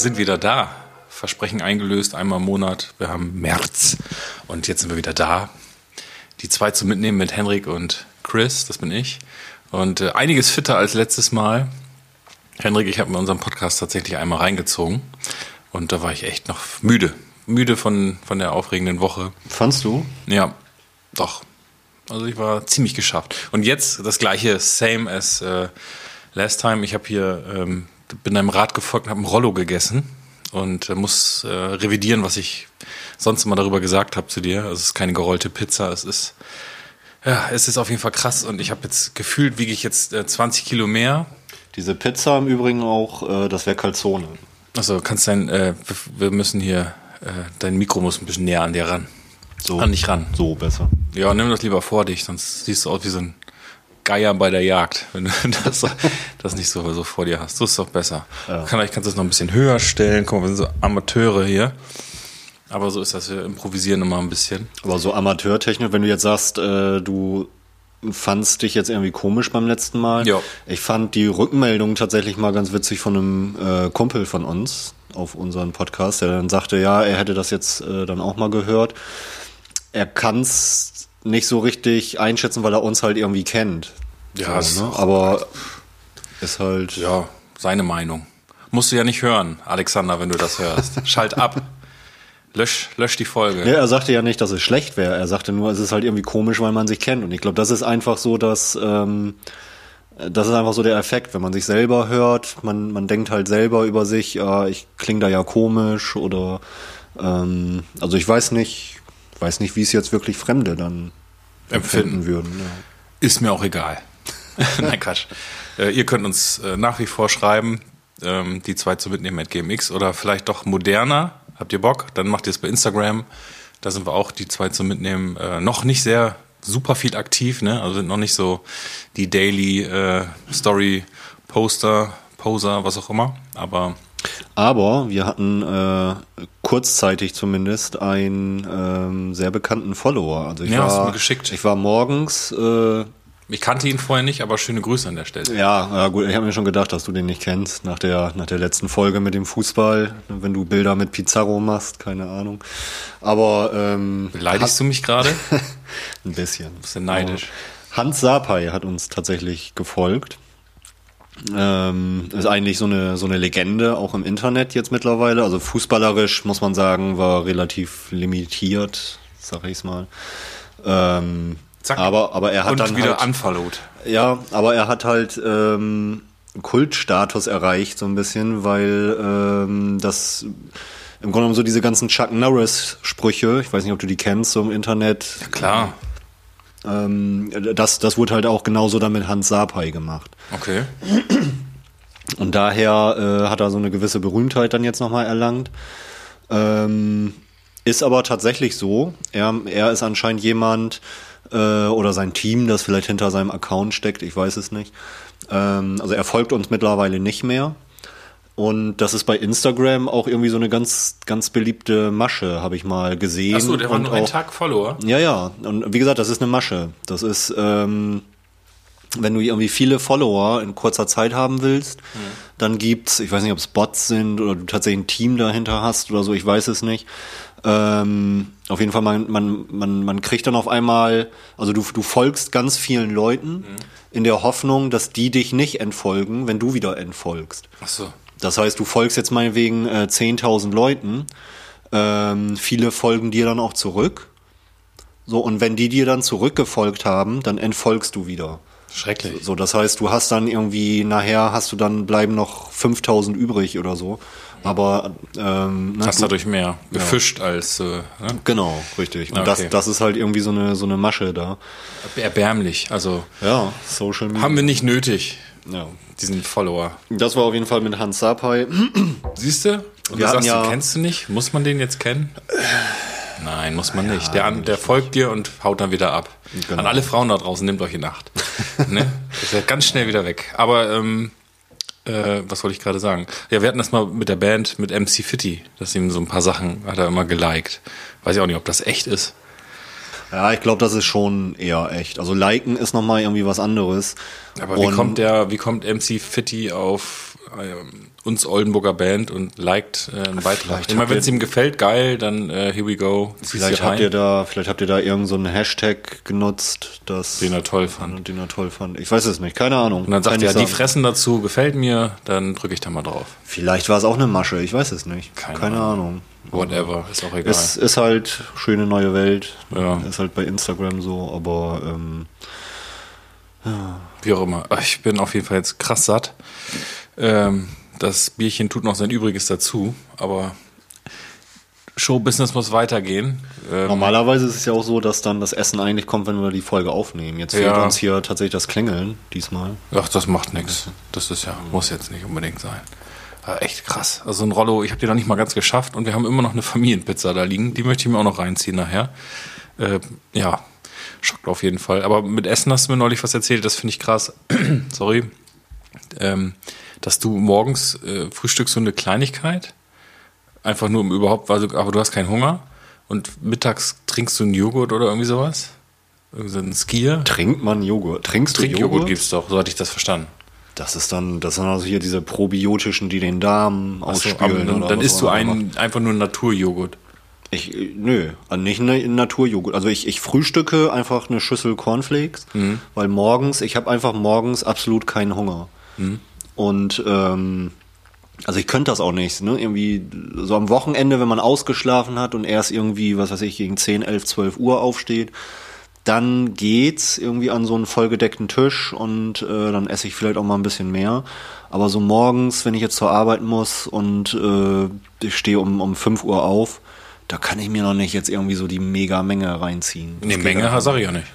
Wir sind wieder da. Versprechen eingelöst, einmal im Monat. Wir haben März und jetzt sind wir wieder da. Die zwei zu mitnehmen mit Henrik und Chris, das bin ich. Und äh, einiges fitter als letztes Mal. Henrik, ich habe mir unseren Podcast tatsächlich einmal reingezogen und da war ich echt noch müde. Müde von, von der aufregenden Woche. Fandst du? Ja, doch. Also ich war ziemlich geschafft. Und jetzt das gleiche, same as äh, last time. Ich habe hier, ähm, bin einem Rat gefolgt und habe ein Rollo gegessen und äh, muss äh, revidieren, was ich sonst immer darüber gesagt habe zu dir. Also es ist keine gerollte Pizza, es ist ja, es ist auf jeden Fall krass und ich habe jetzt gefühlt, wiege ich jetzt äh, 20 Kilo mehr. Diese Pizza im Übrigen auch, äh, das wäre Calzone. Also kannst dein, äh, wir, wir müssen hier, äh, dein Mikro muss ein bisschen näher an dir ran. So, An dich ran. so besser. Ja, nimm das lieber vor dich, sonst siehst du aus wie so ein Geier bei der Jagd, wenn du das, das nicht so, so vor dir hast. So ist doch besser. Ja. Vielleicht kannst du es noch ein bisschen höher stellen. Guck mal, wir sind so Amateure hier. Aber so ist das, wir improvisieren immer ein bisschen. Aber so Amateurtechnik, wenn du jetzt sagst, äh, du fandst dich jetzt irgendwie komisch beim letzten Mal. Ja. Ich fand die Rückmeldung tatsächlich mal ganz witzig von einem äh, Kumpel von uns auf unseren Podcast, der dann sagte, ja, er hätte das jetzt äh, dann auch mal gehört. Er kann es nicht so richtig einschätzen, weil er uns halt irgendwie kennt. Ja, so, ne? aber ist halt. Ja, seine Meinung. Musst du ja nicht hören, Alexander, wenn du das hörst. Schalt ab. Lösch, lösch die Folge. Ja, er sagte ja nicht, dass es schlecht wäre. Er sagte nur, es ist halt irgendwie komisch, weil man sich kennt. Und ich glaube, das ist einfach so, dass ähm, das ist einfach so der Effekt, wenn man sich selber hört, man, man denkt halt selber über sich, ja, ich klinge da ja komisch oder ähm, also ich weiß nicht, weiß nicht, wie es jetzt wirklich Fremde dann Empfinden. empfinden würden. Ja. Ist mir auch egal. Nein, Quatsch. Äh, ihr könnt uns äh, nach wie vor schreiben, ähm, die zwei zu mitnehmen mit GMX oder vielleicht doch moderner. Habt ihr Bock? Dann macht ihr es bei Instagram. Da sind wir auch die zwei zu mitnehmen. Äh, noch nicht sehr super viel aktiv, ne? Also sind noch nicht so die Daily äh, Story Poster, Poser, was auch immer. Aber Aber wir hatten äh, kurzzeitig zumindest einen ähm, sehr bekannten Follower. Also ich Ja, hast du war, mir geschickt. ich war morgens äh, ich kannte ihn vorher nicht, aber schöne Grüße an der Stelle. Ja, ja gut, ich habe mir schon gedacht, dass du den nicht kennst, nach der, nach der letzten Folge mit dem Fußball, wenn du Bilder mit Pizarro machst, keine Ahnung. Aber ähm, Beleidigst du mich gerade? ein bisschen. Bist du neidisch? Hans Sapai hat uns tatsächlich gefolgt. Ähm, ist eigentlich so eine, so eine Legende, auch im Internet jetzt mittlerweile. Also fußballerisch, muss man sagen, war relativ limitiert, sag ich's mal. Ähm, Zack. Aber, aber er hat Und dann wieder halt, unfollowed. Ja, aber er hat halt ähm, Kultstatus erreicht, so ein bisschen, weil ähm, das im Grunde genommen so diese ganzen Chuck Norris-Sprüche, ich weiß nicht, ob du die kennst, so im Internet, Klar. Ähm, das, das wurde halt auch genauso dann mit Hans Sapai gemacht. Okay. Und daher äh, hat er so eine gewisse Berühmtheit dann jetzt nochmal erlangt. Ähm, ist aber tatsächlich so, er, er ist anscheinend jemand äh, oder sein Team, das vielleicht hinter seinem Account steckt, ich weiß es nicht. Ähm, also er folgt uns mittlerweile nicht mehr. Und das ist bei Instagram auch irgendwie so eine ganz, ganz beliebte Masche, habe ich mal gesehen. Achso, der war und nur ein auch- Tag Follower. ja, ja. Und wie gesagt, das ist eine Masche. Das ist, ähm, wenn du irgendwie viele Follower in kurzer Zeit haben willst, dann gibt's, ich weiß nicht, ob es Bots sind oder du tatsächlich ein Team dahinter hast oder so, ich weiß es nicht. Ähm, auf jeden Fall, man, man, man, man kriegt dann auf einmal, also du, du folgst ganz vielen Leuten in der Hoffnung, dass die dich nicht entfolgen, wenn du wieder entfolgst. Achso. Das heißt, du folgst jetzt meinetwegen äh, 10.000 Leuten. Ähm, viele folgen dir dann auch zurück. So, und wenn die dir dann zurückgefolgt haben, dann entfolgst du wieder. Schrecklich. So, das heißt, du hast dann irgendwie, nachher hast du dann, bleiben noch 5000 übrig oder so. Aber, ähm, ne, Hast du- dadurch mehr gefischt als äh, ne? Genau, richtig. Und Okay. das, das ist halt irgendwie so eine, so eine Masche da. erbärmlich. Also Ja, Social Media. haben wir nicht nötig, ja. diesen Follower. Das war auf jeden Fall mit Hans Sapai. Siehst du? Und du sagst, ja- du kennst du nicht? Muss man den jetzt kennen? Nein, muss man nicht. Der, der folgt dir und haut dann wieder ab. Genau. An alle Frauen da draußen, nehmt euch in Acht. ne? Ist ja ganz schnell wieder weg. Aber ähm, äh, was wollte ich gerade sagen? Ja, wir hatten das mal mit der Band, mit MC Fitty, dass ihm so ein paar Sachen hat er immer geliked. Weiß ich auch nicht, ob das echt ist. Ja, ich glaube, das ist schon eher echt. Also liken ist nochmal irgendwie was anderes. Aber wie Und- kommt der, wie kommt MC Fitty auf uns Oldenburger Band und liked äh, einen Beitrag. Immer wenn es ihm gefällt, geil, dann äh, here we go. Vielleicht habt ihr da, vielleicht habt ihr da irgendeinen so einen Hashtag genutzt, das den er toll fand. den er toll fand. Ich weiß es nicht, keine Ahnung. Und dann sagt er, ich die fressen dazu, gefällt mir, dann drücke ich da mal drauf. Vielleicht war es auch eine Masche, ich weiß es nicht. Keine Keine, Ahnung. Whatever, ist auch egal. Es ist halt schöne neue Welt. Ja. Ist halt bei Instagram so, aber ähm, Wie auch immer. Ich bin auf jeden Fall jetzt krass satt. Ähm, das Bierchen tut noch sein Übriges dazu, aber Showbusiness muss weitergehen. Ähm, normalerweise ist es ja auch so, dass dann das Essen eigentlich kommt, wenn wir die Folge aufnehmen. Jetzt fehlt Ja. uns hier tatsächlich das Klingeln diesmal. Ach, das macht nichts. Das ist ja, muss jetzt nicht unbedingt sein. Aber echt krass. Also ein Rollo, ich habe die noch nicht mal ganz geschafft und wir haben immer noch eine Familienpizza da liegen. Die möchte ich mir auch noch reinziehen nachher. Äh, ja, schockt auf jeden Fall. Aber mit Essen hast du mir neulich was erzählt, das finde ich krass. Sorry. Ähm, dass du morgens äh, frühstückst so eine Kleinigkeit. Einfach nur um überhaupt, du, aber du hast keinen Hunger. Und mittags trinkst du einen Joghurt oder irgendwie sowas. Irgendwie so ein Skier. Trinkt man Joghurt? Trinkst du Trinkjoghurt Joghurt? gibt's doch, so hatte ich das verstanden. Das ist dann, das sind also hier diese probiotischen, die den Darm so, ausspülen. aber dann, oder dann isst du einen, einfach nur Naturjoghurt. Ich, äh, nö, also nicht eine Naturjoghurt. Also ich, ich frühstücke einfach eine Schüssel Cornflakes, Mhm. weil morgens, ich habe einfach morgens absolut keinen Hunger. Mhm. Und ähm, also ich könnte das auch nicht. Ne? Irgendwie so am Wochenende, wenn man ausgeschlafen hat und erst irgendwie, was weiß ich, gegen 10, 11, 12 Uhr aufsteht, dann geht's irgendwie an so einen vollgedeckten Tisch und äh, dann esse ich vielleicht auch mal ein bisschen mehr. Aber so morgens, wenn ich jetzt zur Arbeit muss und äh, ich stehe um, um 5 Uhr auf, da kann ich mir noch nicht jetzt irgendwie so die mega Menge reinziehen. Das Nee, Menge sag ich ja nicht.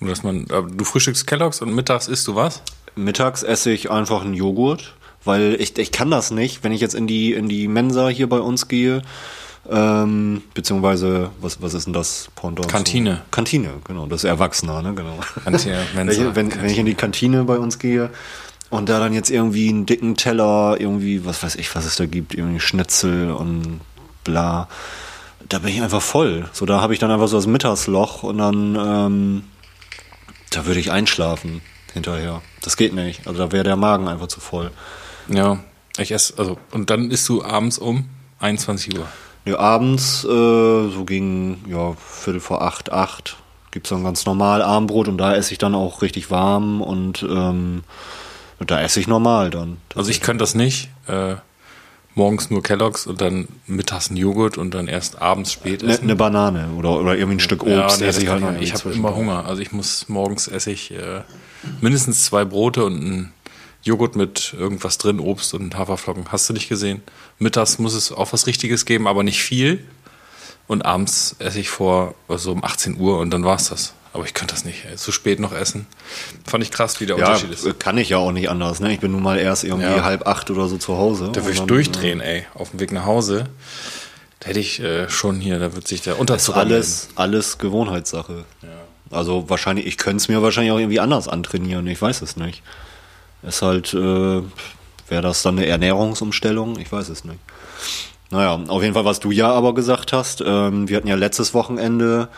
Nur, dass man, aber du frühstückst Kelloggs und mittags isst du was? Mittags esse ich einfach einen Joghurt, weil ich, ich kann das nicht, wenn ich jetzt in die, in die Mensa hier bei uns gehe, ähm, beziehungsweise, was, was ist denn das Pendant? zu- Kantine. Kantine, genau, das ist Erwachsener, ne, genau. Kantine, Mensa, wenn, ich- wenn, wenn ich in die Kantine bei uns gehe und da dann jetzt irgendwie einen dicken Teller, irgendwie, was weiß ich, was es da gibt, irgendwie Schnitzel und bla, da bin ich einfach voll. So, da habe ich dann einfach so das Mittagsloch und dann, ähm, da würde ich einschlafen hinterher. Das geht nicht. Also da wäre der Magen einfach zu voll. Ja, ich esse, also, und dann isst du abends um 21 Uhr. Ja, abends, äh, so gegen, ja, Viertel vor acht, acht, gibt's dann ganz normal Abendbrot und da esse ich dann auch richtig warm und ähm, da esse ich normal dann. Also ich könnte das nicht. Äh, morgens nur Kelloggs und dann mittags ein Joghurt und dann erst abends spät Eine essen. ne Banane oder, oder irgendwie ein Stück Obst. ja, nee, esse ich halt ich noch nicht. ich habe immer Hunger. Also ich muss morgens esse ich äh, mindestens zwei Brote und ein Joghurt mit irgendwas drin, Obst und Haferflocken. Hast du nicht gesehen? Mittags muss es auch was Richtiges geben, aber nicht viel. Und abends esse ich vor also um 18 Uhr und dann war's das. Aber ich könnte das nicht. Ey. Zu spät noch essen. Fand ich krass, wie der Ja, Unterschied ist. kann ich ja auch nicht anders. Ne? Ich bin nun mal erst irgendwie Ja. halb acht oder so zu Hause. Da würde ich durchdrehen, ey. Auf dem Weg nach Hause. Da hätte ich äh, schon hier, da wird sich der Ist Unterzucker alles, alles Gewohnheitssache. Also wahrscheinlich, ich könnte es mir wahrscheinlich auch irgendwie anders antrainieren, ich weiß es nicht. Ist halt, äh, wäre das dann eine Ernährungsumstellung? Ich weiß es nicht. Naja, auf jeden Fall, was du ja aber gesagt hast, ähm, wir hatten ja letztes Wochenende,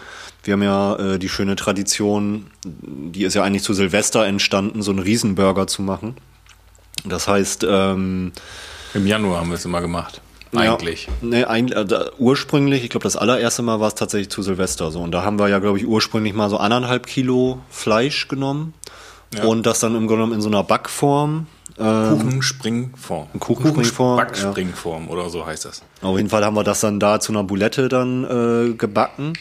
wir haben ja äh, die schöne Tradition, die ist ja eigentlich zu Silvester entstanden, so einen Riesenburger zu machen. Das heißt, ähm, Im Januar haben wir es immer gemacht. Eigentlich. ja, nee, eigentlich, äh, da- ursprünglich, ich glaube, das allererste Mal war es tatsächlich zu Silvester so. Und da haben wir ja, glaube ich, ursprünglich mal so anderthalb Kilo Fleisch genommen Ja. und das dann im Grunde genommen in so einer Backform. Ähm, Kuchenspringform. Kuchenspringform, Backspringform oder so heißt das. Auf jeden Fall haben wir das dann da zu einer Boulette dann äh, gebacken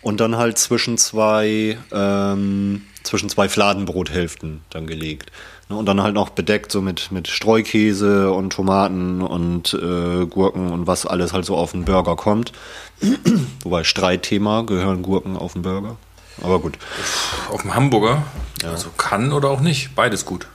und dann halt zwischen zwei ähm, zwischen zwei Fladenbrothälften dann gelegt. Ne, Und dann halt noch bedeckt so mit, mit Streukäse und Tomaten und äh, Gurken und was alles halt so auf den Burger kommt. Wobei Streitthema gehören Gurken auf den Burger. Aber gut. Auf dem Hamburger. Also kann oder auch nicht. Beides gut.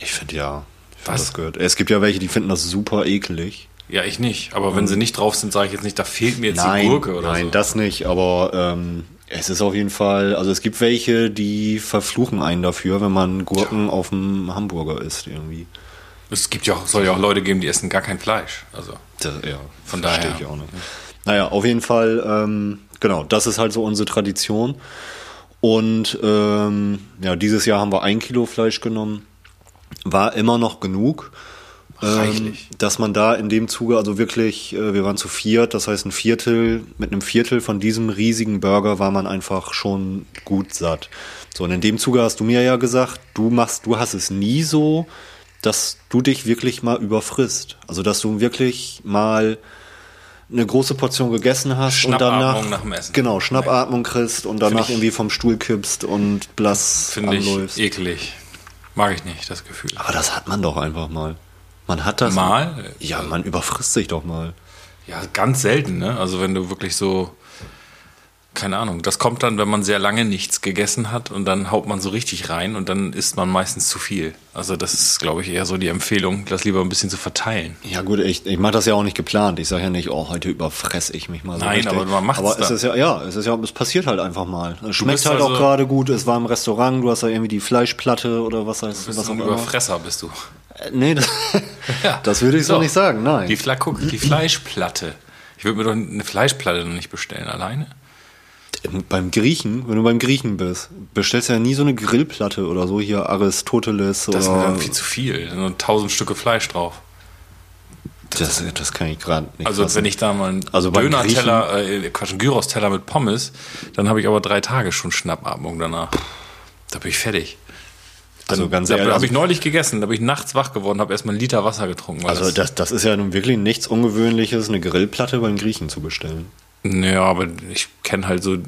Ich finde ja. Ich find Was? das gehört. Es gibt ja welche, die finden das super ekelig. Ja, ich nicht. Aber wenn sie nicht drauf sind, sage ich jetzt nicht, da fehlt mir jetzt nein, die Gurke oder nein, so. das nicht, aber ähm, es ist auf jeden Fall, also es gibt welche, die verfluchen einen dafür, wenn man Gurken auf dem Hamburger isst irgendwie. es gibt ja auch, soll ja auch Leute geben, die essen gar kein Fleisch. Also Das, ja, Von daher. ich auch nicht. Naja, auf jeden Fall, ähm, genau, das ist halt so unsere Tradition. Und ähm, ja, dieses Jahr haben wir ein Kilo Fleisch genommen. War immer noch genug. Reichlich. Ähm, dass man da in dem Zuge, also wirklich, äh, wir waren zu viert, das heißt ein Viertel, mit einem Viertel von diesem riesigen Burger war man einfach schon gut satt. So, und in dem Zuge hast du mir ja gesagt, du machst, du hast es nie so, dass du dich wirklich mal überfrisst. Also, dass du wirklich mal eine große Portion gegessen hast und danach nach dem Essen. genau Schnappatmung kriegst und danach irgendwie vom Stuhl kippst und blass Finde ich anläufst. eklig. Mag ich nicht, das Gefühl. Aber das hat man doch einfach mal. Man hat das Mal? Ja, man überfrisst sich doch mal. Ja, ganz selten, ne? Also wenn du wirklich so, keine Ahnung, das kommt dann, wenn man sehr lange nichts gegessen hat und dann haut man so richtig rein und dann isst man meistens zu viel. Also das ist, glaube ich, eher so die Empfehlung, das lieber ein bisschen zu verteilen. Ja gut, ich, ich mache das ja auch nicht geplant. Ich sage ja nicht, oh, heute überfresse ich mich mal so Nein, richtig. aber man macht's Aber es ist ja, ja, es ist ja, es passiert halt einfach mal. Es schmeckt halt also- auch gerade gut. Es war im Restaurant, du hast ja irgendwie die Fleischplatte oder was heißt Du bist was so auch ein immer. Überfresser, bist du. Nee, das, Ja. das würde ich so, So. nicht sagen, nein. Die, Fla guck, die Fleischplatte. Ich würde mir doch eine Fleischplatte noch nicht bestellen, alleine. beim Griechen, wenn du beim Griechen bist, bestellst du ja nie so eine Grillplatte oder so, hier Aristoteles Das ist mir oder. dann viel zu viel. Da sind nur tausend Stücke Fleisch drauf. Das, das kann ich gerade nicht. Also fassen. wenn ich da mal einen Also Döner-Teller, äh, Quatsch, einen Gyros-Teller mit Pommes, dann habe ich aber drei Tage schon Schnappatmung danach. Da bin ich fertig. Also ganz da ehrlich, habe also- ich neulich gegessen, da bin ich nachts wach geworden, habe erstmal einen Liter Wasser getrunken. Also das, das ist ja nun wirklich nichts Ungewöhnliches, eine Grillplatte beim Griechen zu bestellen. Ja, aber ich kenne halt so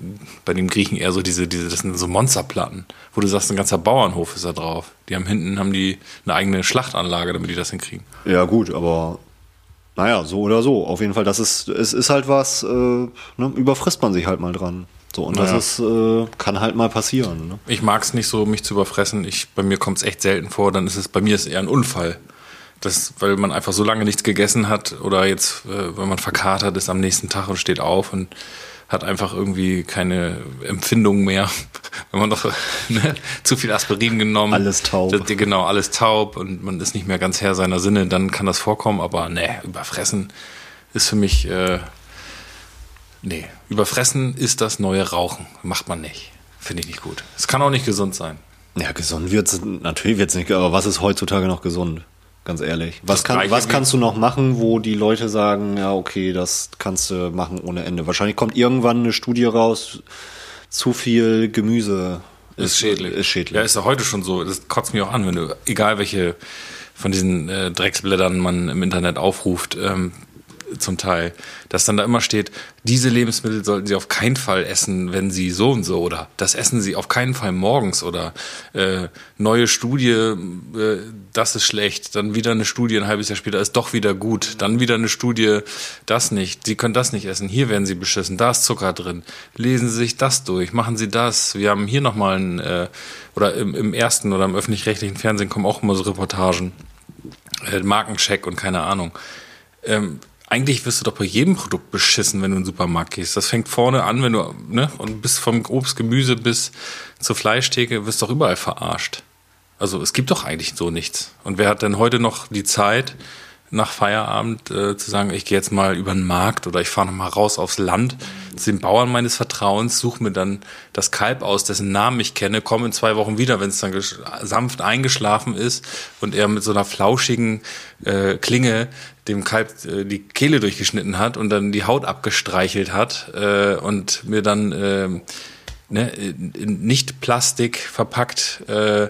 bei dem Griechen eher so diese, diese, das sind so Monsterplatten, wo du sagst, ein ganzer Bauernhof ist da drauf. Die haben hinten haben die eine eigene Schlachtanlage, damit die das hinkriegen. Ja gut, aber naja, so oder so. Auf jeden Fall, das ist, es ist halt was, äh, ne, überfrisst man sich halt mal dran. So, und Naja. das ist, äh, kann halt mal passieren. Ne? Ich mag es nicht so, mich zu überfressen. Ich, bei mir kommt es echt selten vor. Dann ist es bei mir ist eher ein Unfall. Das, weil man einfach so lange nichts gegessen hat oder jetzt, äh, wenn man verkatert ist am nächsten Tag und steht auf und hat einfach irgendwie keine Empfindung mehr. wenn man doch ne, zu viel Aspirin genommen. Alles taub. Das, genau, alles taub und man ist nicht mehr ganz Herr seiner Sinne, dann kann das vorkommen. Aber ne, überfressen ist für mich, äh, nee, überfressen ist das neue Rauchen. Macht man nicht. Finde ich nicht gut. Es kann auch nicht gesund sein. Ja, gesund wird's, natürlich wird's nicht, aber was ist heutzutage noch gesund? Ganz ehrlich. Was, kann, was kannst du noch machen, wo die Leute sagen, ja, okay, das kannst du machen ohne Ende? Wahrscheinlich kommt irgendwann eine Studie raus, zu viel Gemüse Ist schädlich. Ist schädlich. Ja, ist ja heute schon so. Das kotzt mich auch an, wenn du, egal welche von diesen äh, Drecksblättern man im Internet aufruft, ähm, zum Teil, dass dann da immer steht, diese Lebensmittel sollten Sie auf keinen Fall essen, wenn Sie so und so oder das essen Sie auf keinen Fall morgens oder äh, neue Studie, äh, das ist schlecht, dann wieder eine Studie ein halbes Jahr später ist doch wieder gut, dann wieder eine Studie, das nicht, Sie können das nicht essen, hier werden Sie beschissen, da ist Zucker drin, lesen Sie sich das durch, machen Sie das, wir haben hier nochmal ein, äh, oder im, im ersten oder im öffentlich-rechtlichen Fernsehen kommen auch immer so Reportagen, äh, Markencheck und keine Ahnung. Ähm, eigentlich wirst du doch bei jedem Produkt beschissen, wenn du in den Supermarkt gehst. Das fängt vorne an, wenn du, ne, und bis vom Obst, Gemüse bis zur Fleischtheke wirst du doch überall verarscht. Also es gibt doch eigentlich so nichts. Und wer hat denn heute noch die Zeit, nach Feierabend äh, zu sagen, ich gehe jetzt mal über den Markt oder ich fahre noch mal raus aufs Land zu den Bauern meines Vertrauens, suche mir dann das Kalb aus, dessen Namen ich kenne, komme in zwei Wochen wieder, wenn es dann sanft eingeschlafen ist und er mit so einer flauschigen äh, Klinge dem Kalb äh, die Kehle durchgeschnitten hat und dann die Haut abgestreichelt hat äh, und mir dann ähm, ne, in nicht Plastik verpackt äh,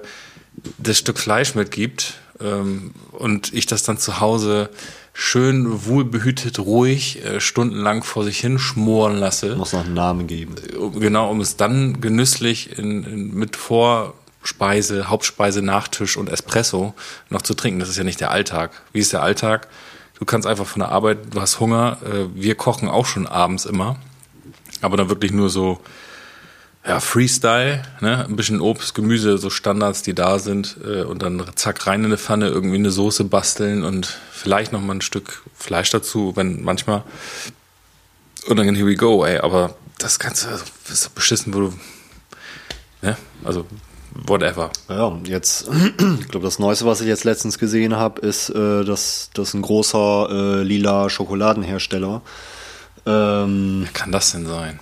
das Stück Fleisch mitgibt ähm, und ich das dann zu Hause schön wohlbehütet, ruhig, äh, stundenlang vor sich hin schmoren lasse. Muss noch einen Namen geben. Genau, um es dann genüsslich in, in, mit Vorspeise, Hauptspeise, Nachtisch und Espresso noch zu trinken. Das ist ja nicht der Alltag. Wie ist der Alltag? Du kannst einfach von der Arbeit, du hast Hunger. Äh, wir kochen auch schon abends immer. Aber dann wirklich nur so, ja, Freestyle, ne? Ein bisschen Obst, Gemüse, so Standards, die da sind, äh, und dann zack rein in eine Pfanne, irgendwie eine Soße basteln und vielleicht noch mal ein Stück Fleisch dazu, wenn manchmal. Und dann here we go, ey. Aber das Ganze also, ist so beschissen, wo du. Ne? Also, whatever. Ja, jetzt, ich glaube, das Neueste, was ich jetzt letztens gesehen habe, ist, äh, dass, dass ein großer äh, lila Schokoladenhersteller, ähm, Wer kann das denn sein?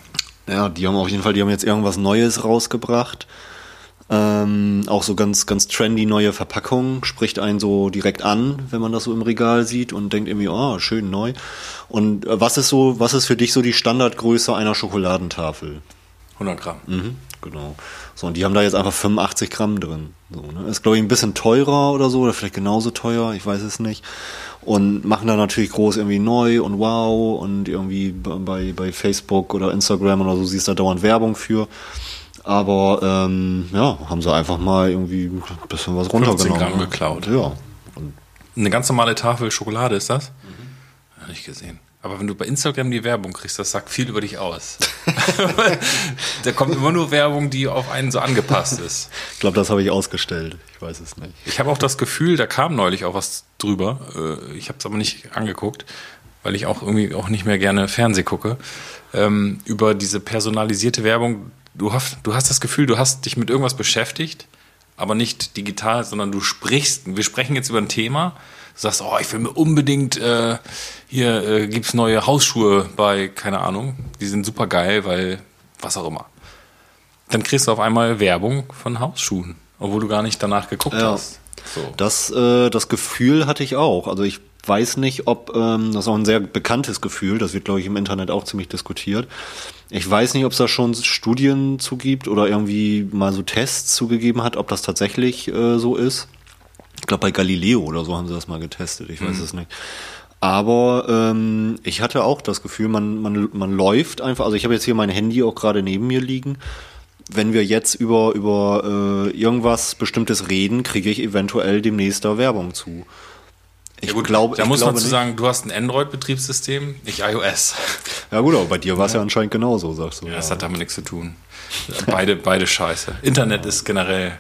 Ja, die haben auf jeden Fall, die haben jetzt irgendwas Neues rausgebracht. Ähm, auch so ganz, ganz trendy neue Verpackung, spricht einen so direkt an, wenn man das so im Regal sieht und denkt irgendwie, oh, schön neu. Und äh, was ist so, was ist für dich so die Standardgröße einer Schokoladentafel? 100 Gramm. Mhm, genau. So, und die haben da jetzt einfach 85 Gramm drin. So, ne? Ist, glaube ich, ein bisschen teurer oder so, oder vielleicht genauso teuer, ich weiß es nicht. Und machen da natürlich groß irgendwie neu und wow und irgendwie bei, bei Facebook oder Instagram oder so siehst du da dauernd Werbung für. Aber ähm, ja, haben sie einfach mal irgendwie ein bisschen was 15 runtergenommen. Gramm ne? geklaut. Ja. Eine ganz normale Tafel Schokolade ist das? Mhm. Nicht gesehen. Aber wenn du bei Instagram die Werbung kriegst, das sagt viel über dich aus. da kommt immer nur Werbung, die auf einen so angepasst ist. Ich glaube, das habe ich ausgestellt. Ich weiß es nicht. Ich habe auch das Gefühl, da kam neulich auch was drüber. Äh, Ich habe es aber nicht angeguckt, weil ich auch irgendwie auch nicht mehr gerne Fernseh gucke. Ähm, über diese personalisierte Werbung. Du hast, du hast das Gefühl, du hast dich mit irgendwas beschäftigt, aber nicht digital, sondern du sprichst. Wir sprechen jetzt über ein Thema. Du sagst, oh, ich will mir unbedingt, äh, hier äh, gibt's neue Hausschuhe bei, keine Ahnung, die sind super geil, weil was auch immer. Dann kriegst du auf einmal Werbung von Hausschuhen, obwohl du gar nicht danach geguckt Ja. hast. So. Das, äh, das Gefühl hatte ich auch. Also ich weiß nicht, ob ähm, das ist auch ein sehr bekanntes Gefühl. Das wird, glaube ich, im Internet auch ziemlich diskutiert. Ich weiß nicht, ob es da schon Studien zugibt oder irgendwie mal so Tests zugegeben hat, ob das tatsächlich äh, so ist. Ich glaube, bei Galileo oder so haben sie das mal getestet. Ich weiß es nicht. Aber ähm, ich hatte auch das Gefühl, man, man, man läuft einfach. Also ich habe jetzt hier mein Handy auch gerade neben mir liegen. Wenn wir jetzt über, über äh, irgendwas Bestimmtes reden, kriege ich eventuell demnächst da Werbung zu. Ich Ja gut, glaube, da ich muss man glaube zu nicht. sagen, du hast ein Android-Betriebssystem, nicht iOS. Ja gut, aber bei dir war es ja anscheinend genauso, sagst du. Ja, das hat damit nichts zu tun. Beide, beide scheiße. Internet ist generell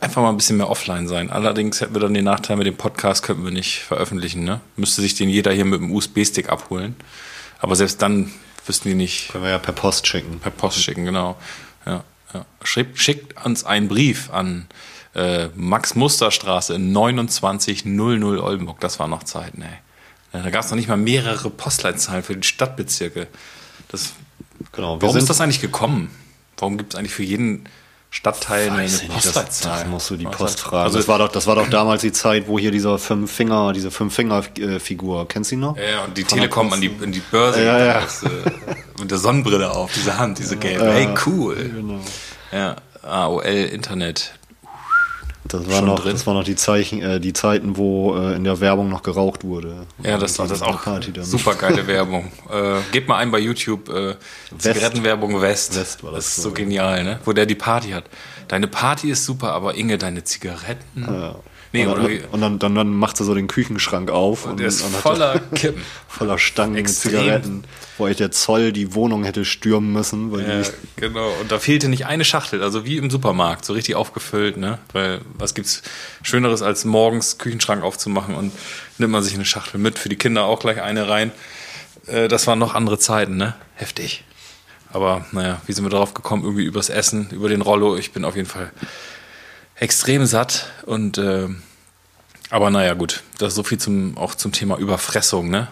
einfach mal ein bisschen mehr offline sein. Allerdings hätten wir dann den Nachteil mit dem Podcast, könnten wir nicht veröffentlichen. Ne? Müsste sich den jeder hier mit dem USB-Stick abholen. Aber selbst dann wüssten die nicht Können wir ja per Post schicken. per Post schicken, genau. Ja, ja. Schickt, schickt uns einen Brief an äh, Max-Muster-Straße in 2900 Oldenburg. Das war noch Zeiten, ey. Ja, Da gab es noch nicht mal mehrere Postleitzahlen für die Stadtbezirke. Das, Genau. Warum ist das eigentlich gekommen? Warum gibt es eigentlich für jeden Stadtteil eine Weiß das, Postleitzahl? das musst du die Post fragen. Also, das war doch, das war doch damals die Zeit, wo hier dieser fünf Finger, diese fünf Finger Figur, kennst du die noch? ja, ja, und die Von Telekom an die, an die Börse Ja, ja. das, äh, mit der Sonnenbrille auf, diese Hand, diese gelbe. Hey, cool. Genau. Ja, AOL, Internet. Das war noch, drin? das war noch die Zeichen, äh, die Zeiten, wo äh, in der Werbung noch geraucht wurde. Ja, das war das auch Party dann. super geile Werbung. Äh, gebt mal ein bei YouTube äh, Zigarettenwerbung West. West war das das ist so, so genial, ne? Wo der die Party hat. Deine Party ist super, aber Inge, deine Zigaretten. Ja. Nee, und oder und dann, dann, dann macht sie so den Küchenschrank auf und, Der ist und voller Kippen. voller Stangen Extrem. mit Zigaretten, wo euch der Zoll die Wohnung hätte stürmen müssen, weil Ja, genau. Und da fehlte nicht eine Schachtel, also wie im Supermarkt, so richtig aufgefüllt, ne? Weil was gibt's Schöneres als morgens Küchenschrank aufzumachen und nimmt man sich eine Schachtel mit, für die Kinder auch gleich eine rein. Äh, das waren noch andere Zeiten, ne? Heftig. Aber naja, wie sind wir darauf gekommen? Irgendwie übers Essen, über den Rollo. Ich bin auf jeden Fall extrem satt und äh, aber naja, gut, das ist so viel zum auch zum Thema Überfressung, ne?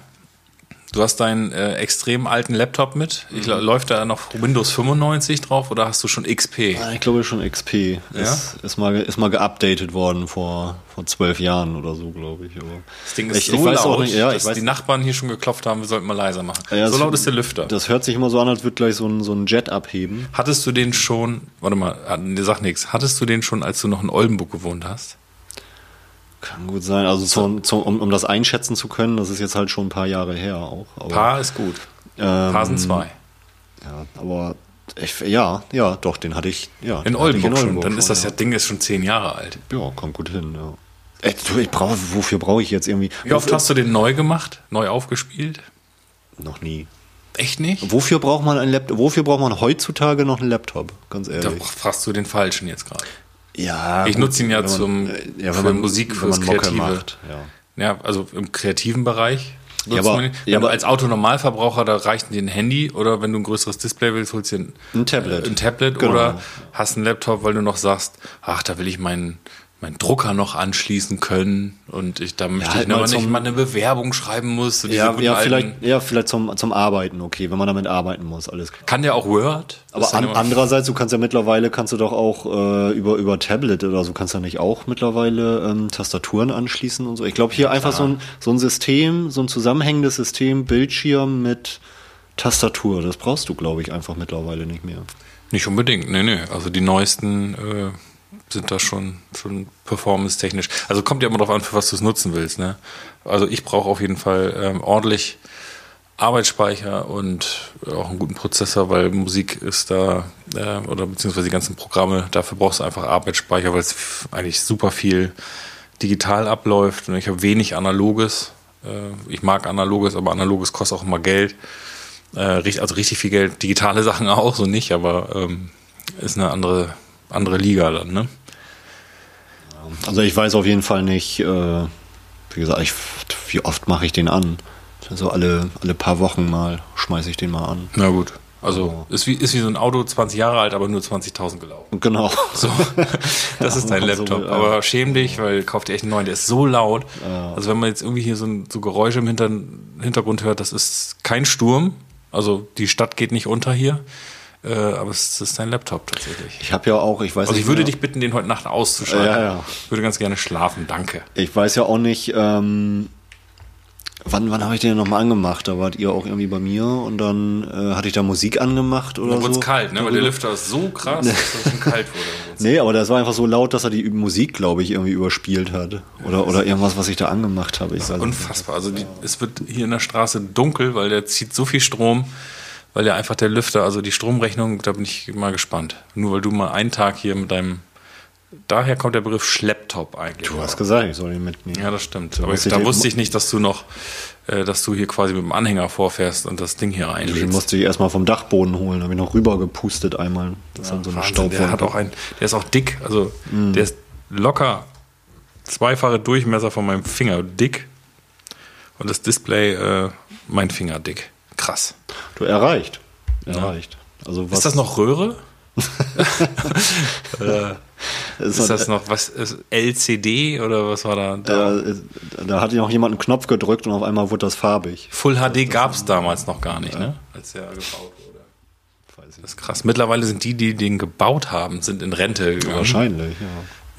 Du hast deinen äh, extrem alten Laptop mit. Ich, Mhm. Läuft da noch Windows 95 drauf oder hast du schon XP? Ich glaube schon XP. Ist, ist, mal, ist mal geupdatet worden vor, vor zwölf Jahren oder so, glaube ich. Aber Das Ding ist ich, so ich weiß laut, auch nicht, ja, dass ich weiß, die Nachbarn hier schon geklopft haben, wir sollten mal leiser machen. ja, so laut ist der Lüfter. Das hört sich immer so an, als würde gleich so ein, so ein Jet abheben. Hattest du den schon, warte mal, ah, sag nix. Hattest du den schon, als du noch in Oldenburg gewohnt hast? Kann gut sein. Also zum, zum, um, um das einschätzen zu können, das ist jetzt halt schon ein paar Jahre her auch. Aber, Paar ist gut. ähm, Paar sind zwei. Ja, aber ich, ja, ja, doch, den hatte ich. Ja, In den hatte ich Oldenburg, schon. Dann ist das ja, Ding ist schon zehn Jahre alt. Ja, kommt gut hin, ja. Ey, du, ich brauche, wofür brauche ich jetzt irgendwie? Wie oft hast du den neu gemacht? Neu aufgespielt? Noch nie. Echt nicht? Wofür braucht man einen Laptop? Wofür braucht man heutzutage noch einen Laptop? Ganz Da ehrlich. fragst du den falschen jetzt gerade. Ja, Ich nutze ihn ja man- zum- äh, ja, für man Musik, fürs Kreative. Macht, ja. Ja, also im kreativen Bereich. Ja, aber- ja, aber- als Autonormalverbraucher, da reicht dir ein Handy oder wenn du ein größeres Display willst, holst du dir ein, Ein Tablet. äh, ein Tablet Genau. oder hast einen Laptop, weil du noch sagst, ach, da will ich meinen meinen Drucker noch anschließen können und ich da möchte halt ich mal aber nicht zum- mal eine Bewerbung schreiben muss. So Ja, ja, vielleicht, ja, vielleicht zum, zum Arbeiten, okay, wenn man damit arbeiten muss, alles klar. Kann der auch Word? Aber an, andererseits, du kannst ja mittlerweile, kannst du doch auch äh, über, über Tablet oder so, kannst du ja nicht auch mittlerweile ähm, Tastaturen anschließen und so. Ich glaube, hier einfach so ein, so ein System, so ein zusammenhängendes System, Bildschirm mit Tastatur, das brauchst du, glaube ich, einfach mittlerweile nicht mehr. Nicht unbedingt, nee, nee. Also die neuesten äh, sind da schon, schon performance-technisch. Also kommt ja immer darauf an, für was du es nutzen willst. Ne? Also ich brauche auf jeden Fall ähm, ordentlich Arbeitsspeicher und auch einen guten Prozessor, weil Musik ist da, äh, oder beziehungsweise die ganzen Programme, dafür brauchst du einfach Arbeitsspeicher, weil es eigentlich super viel digital abläuft und ich habe wenig Analoges. Äh, ich mag Analoges, aber Analoges kostet auch immer Geld. Äh, also richtig viel Geld. Digitale Sachen auch, so nicht, aber ähm, ist eine andere, andere Liga dann, ne? Also ich weiß auf jeden Fall nicht, äh, wie gesagt, ich, wie oft mache ich den an? Also alle, alle paar Wochen mal schmeiße ich den mal an. Na gut. Also ist wie, ist wie so ein Auto 20 Jahre alt, aber nur 20.000 gelaufen. Genau. So, das ist dein Ja, Laptop. so, ja. Aber schäm dich, weil kauf dir echt einen neuen. Der ist so laut. Also wenn man jetzt irgendwie hier so, ein, so Geräusche im Hinter, Hintergrund hört, das ist kein Sturm. Also die Stadt geht nicht unter hier. Äh, aber es ist dein Laptop tatsächlich. Ich habe ja auch, ich weiß Also nicht ich würde dich bitten, den heute Nacht auszuschalten. Ja, ja. Ich würde ganz gerne schlafen, danke. Ich weiß ja auch nicht, ähm, wann, wann habe ich den nochmal angemacht? Da wart ihr auch irgendwie bei mir und dann äh, hatte ich da Musik angemacht oder Da so. wurde es kalt, ne? Weil der Lüfter ist so krass, dass es schon kalt wurde. Nee, aber das war einfach so laut, dass er die Musik, glaube ich, irgendwie überspielt hat. Oder, oder irgendwas, was ich da angemacht habe. Ich. Unfassbar. Also die, es wird hier in der Straße dunkel, weil der zieht so viel Strom, weil der einfach der Lüfter, also die Stromrechnung, da bin ich mal gespannt. Nur weil du mal einen Tag hier mit deinem, daher kommt der Begriff Schlepptop eigentlich. Du hast gesagt, ich soll ihn mitnehmen. ja, das stimmt. Aber ich da wusste ich nicht, dass du noch, äh, dass du hier quasi mit dem Anhänger vorfährst und das Ding hier Den einlädst. musste ich erstmal vom Dachboden holen, habe ich noch rüber gepustet einmal. Das ist dann so eine Wahnsinn, der hat auch ein, der ist auch dick, also der ist locker zweifache Durchmesser von meinem Finger dick und das Display äh, mein Finger dick. Krass. Du erreicht. Erreicht. Also was Ist das noch Röhre? ist Ist das noch was LCD oder was war da? da? äh, da hatte noch jemand einen Knopf gedrückt und auf einmal wurde das farbig. Full HD gab es damals noch gar nicht, ne? Als der gebaut wurde. Das ist krass. Mittlerweile sind die, die den gebaut haben, sind in Rente gegangen Wahrscheinlich, ja.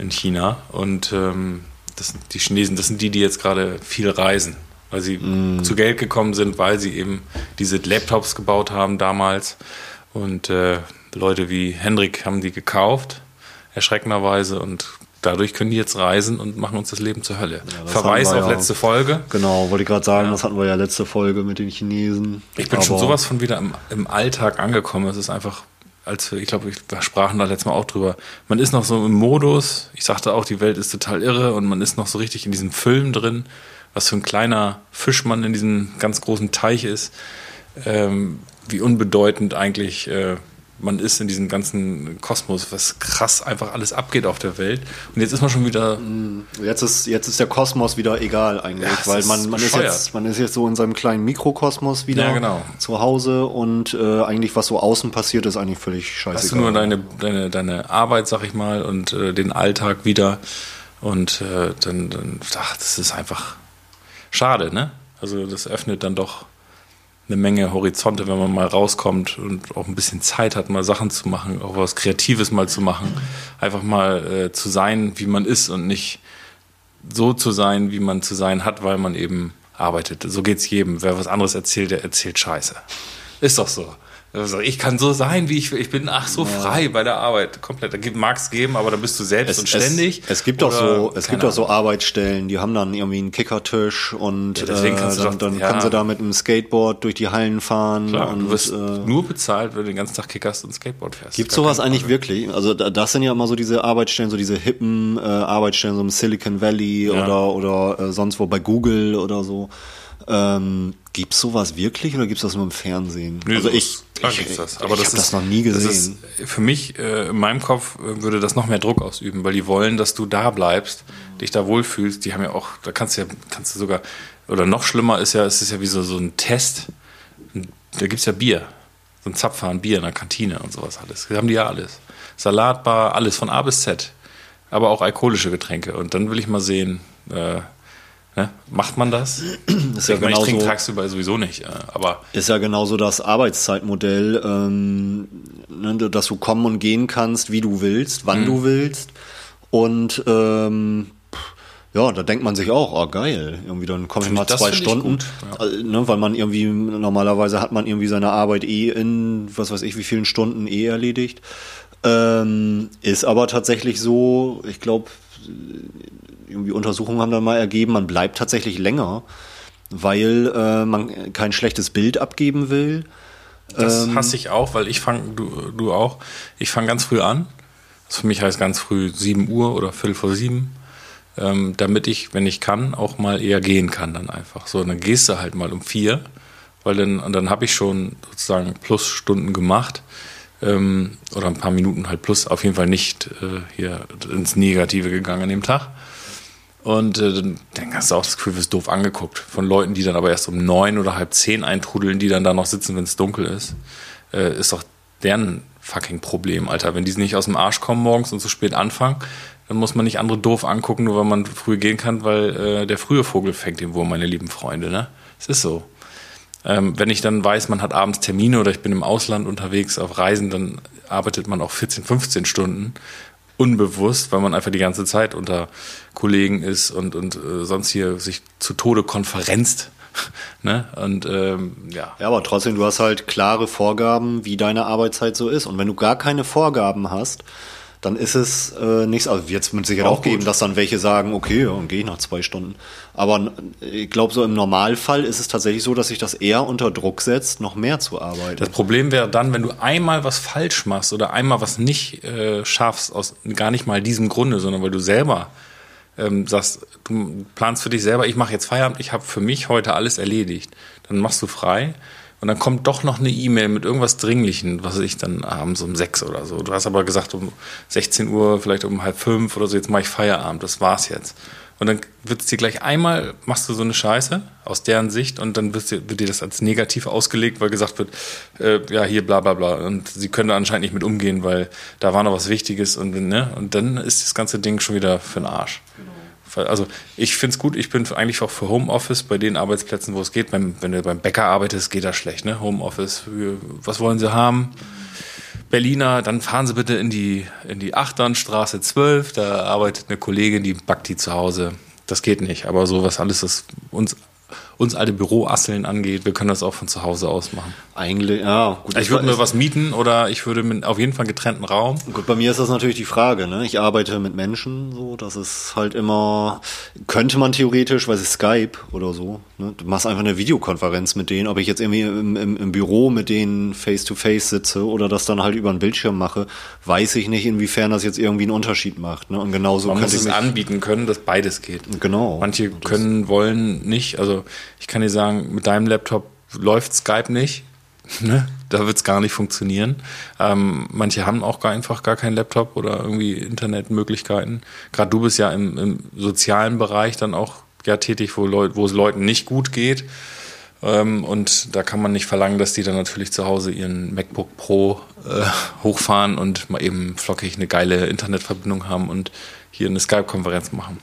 in China. Und ähm, das sind die Chinesen, das sind die, die jetzt gerade viel reisen, weil sie zu Geld gekommen sind, weil sie eben diese Laptops gebaut haben damals. Und äh, Leute wie Hendrik haben die gekauft, erschreckenderweise. Und dadurch können die jetzt reisen und machen uns das Leben zur Hölle. das Verweis auf ja letzte Folge. Genau, wollte ich gerade sagen, das hatten wir ja letzte Folge mit den Chinesen. Ich bin schon Aber- sowas von wieder im, im Alltag angekommen. Es ist einfach, als wir, ich glaube, wir sprachen da letztes Mal auch drüber. Man ist noch so im Modus. Ich sagte auch, die Welt ist total irre und man ist noch so richtig in diesem Film drin, was für ein kleiner Fisch man in diesem ganz großen Teich ist. Ähm, wie unbedeutend eigentlich äh, man ist in diesem ganzen Kosmos, was krass einfach alles abgeht auf der Welt. Und jetzt ist man schon wieder Jetzt ist, jetzt ist der Kosmos wieder egal eigentlich, Ja, weil man, man, ist jetzt, man ist jetzt so in seinem kleinen Mikrokosmos wieder Ja, genau. zu Hause und äh, eigentlich, was so außen passiert, ist eigentlich völlig scheißegal. Hast du nur deine, deine, deine Arbeit, sag ich mal, und äh, den Alltag wieder. Und äh, dann, dann, ach, das ist einfach schade, ne? Also das öffnet dann doch eine Menge Horizonte, wenn man mal rauskommt und auch ein bisschen Zeit hat, mal Sachen zu machen, auch was Kreatives mal zu machen. Einfach mal äh, zu sein, wie man ist und nicht so zu sein, wie man zu sein hat, weil man eben arbeitet. So geht's jedem. Wer was anderes erzählt, der erzählt Scheiße. Ist doch so. Also ich kann so sein, wie ich will. Ich bin ach so frei bei der Arbeit. Komplett. Da mag es geben, aber da bist du selbst und ständig. Es, es gibt doch Oder- so, es gibt doch so. Arbeitsstellen, die haben dann irgendwie einen Kickertisch und Ja, äh, kannst du dann, doch- dann ja. können sie da mit einem Skateboard durch die Hallen fahren Klar, und du wirst äh, nur bezahlt, wenn du den ganzen Tag kickerst und Skateboard fährst. Gibt sowas eigentlich wirklich? Also da- das sind ja immer so diese Arbeitsstellen, so diese hippen äh, Arbeitsstellen, so im Silicon Valley Ja. oder oder äh, sonst wo bei Google oder so. Ähm, gibt's sowas wirklich oder gibt's das nur im Fernsehen? Nee, also ich, ich, gibt's das. ich, Aber ich das habe ist, das noch nie gesehen. ist für mich, äh, in meinem Kopf, äh, würde das noch mehr Druck ausüben, weil die wollen, dass du da bleibst, dich da wohlfühlst. Die haben ja auch, da kannst du ja, kannst du sogar, oder noch schlimmer ist ja, es ist ja wie so, so ein Test. Da gibt's ja Bier. So ein Zapfhahn Bier in der Kantine und sowas alles. Da haben die ja alles. Salatbar, alles von A bis Z. aber auch alkoholische Getränke. Und dann will ich mal sehen, äh, ne? macht man das? Ist ja ich meine, ich trinke genauso- tagsüber sowieso nicht, äh, aber Ist ja genauso das Arbeitszeitmodell, ähm, ne, dass du kommen und gehen kannst, wie du willst, wann Mhm. du willst. Und ähm, ja, da denkt man sich auch, oh geil, irgendwie dann komme ich mal zwei Stunden, ja. äh, ne, weil man irgendwie, normalerweise hat man irgendwie seine Arbeit eh in, was weiß ich, wie vielen Stunden eh erledigt. Ähm, ist aber tatsächlich so, ich glaube, irgendwie Untersuchungen haben dann mal ergeben, man bleibt tatsächlich länger, weil äh, man kein schlechtes Bild abgeben will. das Ähm, hasse ich auch, weil ich fange, du, du auch, ich fange ganz früh an. Das für mich heißt ganz früh 7 Uhr oder Viertel vor sieben, ähm, damit ich, wenn ich kann, auch mal eher gehen kann dann einfach. So, dann gehst du halt mal um vier, weil dann, dann habe ich schon sozusagen Plusstunden gemacht. Ähm, oder ein paar Minuten halt plus, auf jeden Fall nicht äh, hier ins Negative gegangen an dem Tag. Und äh, dann, hast du auch das Gefühl, wirst doof angeguckt von Leuten, die dann aber erst um neun oder halb zehn eintrudeln, die dann da noch sitzen, wenn es dunkel ist. Äh, ist doch deren fucking Problem, Alter. Wenn die nicht aus dem Arsch kommen morgens und so spät anfangen, dann muss man nicht andere doof angucken, nur weil man früh gehen kann, weil äh, der frühe Vogel fängt den Wurm, meine lieben Freunde, ne? Es ist so. Ähm, wenn ich dann weiß, man hat abends Termine oder ich bin im Ausland unterwegs auf Reisen, dann arbeitet man auch 14, 15 Stunden unbewusst, weil man einfach die ganze Zeit unter Kollegen ist und, und äh, sonst hier sich zu Tode konferenzt. ne? Und ähm, ja. Ja, aber trotzdem, du hast halt klare Vorgaben, wie deine Arbeitszeit so ist. Und wenn du gar keine Vorgaben hast, dann ist es äh, nichts. Also jetzt mit Sicherheit Auch auch, geben, gut. dass dann welche sagen, okay, dann gehe ich nach zwei Stunden. Aber ich glaube, so im Normalfall ist es tatsächlich so, dass sich das eher unter Druck setzt, noch mehr zu arbeiten. Das Problem wäre dann, wenn du einmal was falsch machst oder einmal was nicht äh, schaffst, aus gar nicht mal diesem Grunde, sondern weil du selber ähm, sagst, du planst für dich selber, ich mache jetzt Feierabend, ich habe für mich heute alles erledigt. Dann machst du frei und dann kommt doch noch eine E-Mail mit irgendwas Dringlichen, was ich dann abends um sechs oder so. Du hast aber gesagt um 16 Uhr, vielleicht um halb fünf oder so, jetzt mache ich Feierabend, das war's jetzt. Und dann wird es dir gleich einmal, machst du so eine Scheiße aus deren Sicht und dann wird dir, wird dir das als negativ ausgelegt, weil gesagt wird, äh, ja, hier bla bla bla. Und sie können da anscheinend nicht mit umgehen, weil da war noch was Wichtiges und, ne? und dann ist das ganze Ding schon wieder für den Arsch. Also ich finde es gut, ich bin eigentlich auch für Homeoffice bei den Arbeitsplätzen, wo es geht. Beim, wenn du beim Bäcker arbeitest, geht das schlecht, ne? Homeoffice, was wollen sie haben? Berliner, dann fahren Sie bitte in die, in die Achternstraße 12, da arbeitet eine Kollegin, die backt die zu Hause. Das geht nicht, aber so was alles, das uns, uns alte Büroasseln angeht, wir können das auch von zu Hause aus machen. Eigentlich, ja, gut. Ich würde mir was mieten oder ich würde mit, auf jeden Fall einen getrennten Raum. Gut, bei mir ist das natürlich die Frage, ne? Ich arbeite mit Menschen, so, das ist halt immer, könnte man theoretisch, weil es Skype oder so, ne? Du machst einfach eine Videokonferenz mit denen, ob ich jetzt irgendwie im, im, im Büro mit denen face to face sitze oder das dann halt über einen Bildschirm mache, weiß ich nicht, inwiefern das jetzt irgendwie einen Unterschied macht, ne? Und genauso Man muss könnte ich es anbieten können, dass beides geht. genau. Manche können, wollen nicht. Also ich kann dir sagen, mit deinem Laptop läuft Skype nicht. Ne? Da wird es gar nicht funktionieren. Ähm, manche haben auch gar einfach gar keinen Laptop oder irgendwie Internetmöglichkeiten. Gerade du bist ja im, im sozialen Bereich dann auch ja tätig, wo, wo es Leuten nicht gut geht. Ähm, und da kann man nicht verlangen, dass die dann natürlich zu Hause ihren MacBook Pro äh, hochfahren und mal eben flockig eine geile Internetverbindung haben und hier eine Skype-Konferenz machen.